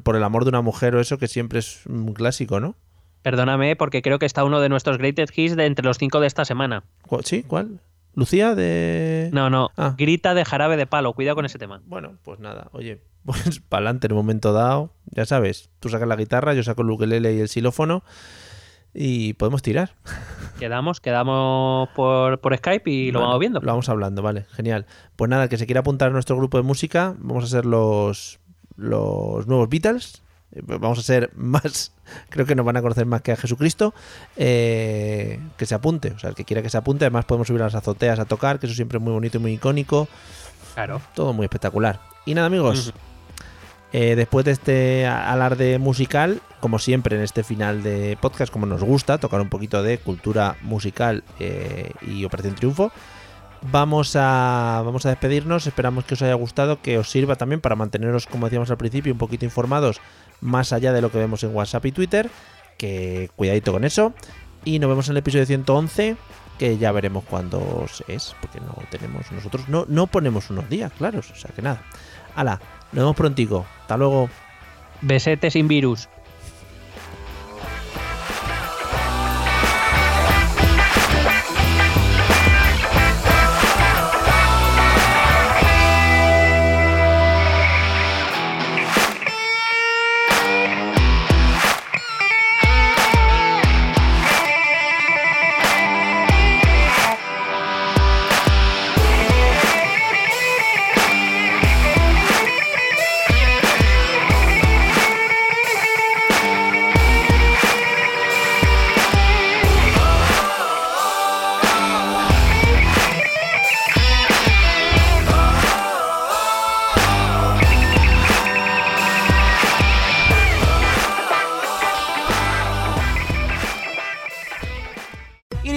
por el amor de una mujer o eso, que siempre es un clásico, ¿no? Perdóname, porque creo que está uno de nuestros greatest hits de entre los cinco de esta semana. ¿Cu- ¿Sí? ¿Cuál? ¿Lucía de...? No, no. Ah. Grita de jarabe de palo. Cuidado con ese tema. Bueno, pues nada, oye, pues para adelante en un momento dado, ya sabes, tú sacas la guitarra, yo saco el ukelele y el xilófono y podemos tirar. Quedamos, quedamos por, por Skype y lo vamos viendo. Lo vamos hablando, vale, genial. Pues nada, que se quiera apuntar a nuestro grupo de música, vamos a ser los, los nuevos Beatles. Eh, Vamos a ser más, creo que nos van a conocer más que a Jesucristo. eh, que se apunte, o sea, el que quiera que se apunte. Además, podemos subir a las azoteas a tocar, que eso siempre es muy bonito y muy icónico. Claro. Todo muy espectacular. Y nada, amigos. Eh, después de este alarde musical, como siempre en este final de podcast, como nos gusta, tocar un poquito de cultura musical eh, y Operación Triunfo, vamos a, vamos a despedirnos. Esperamos que os haya gustado, que os sirva también para manteneros, como decíamos al principio, un poquito informados más allá de lo que vemos en WhatsApp y Twitter. Que cuidadito con eso. Y nos vemos en el episodio 111 que ya veremos cuándo es, porque no tenemos nosotros, no, no ponemos unos días, claros, o sea que nada. Hala, nos vemos prontico, hasta luego. Besete sin virus.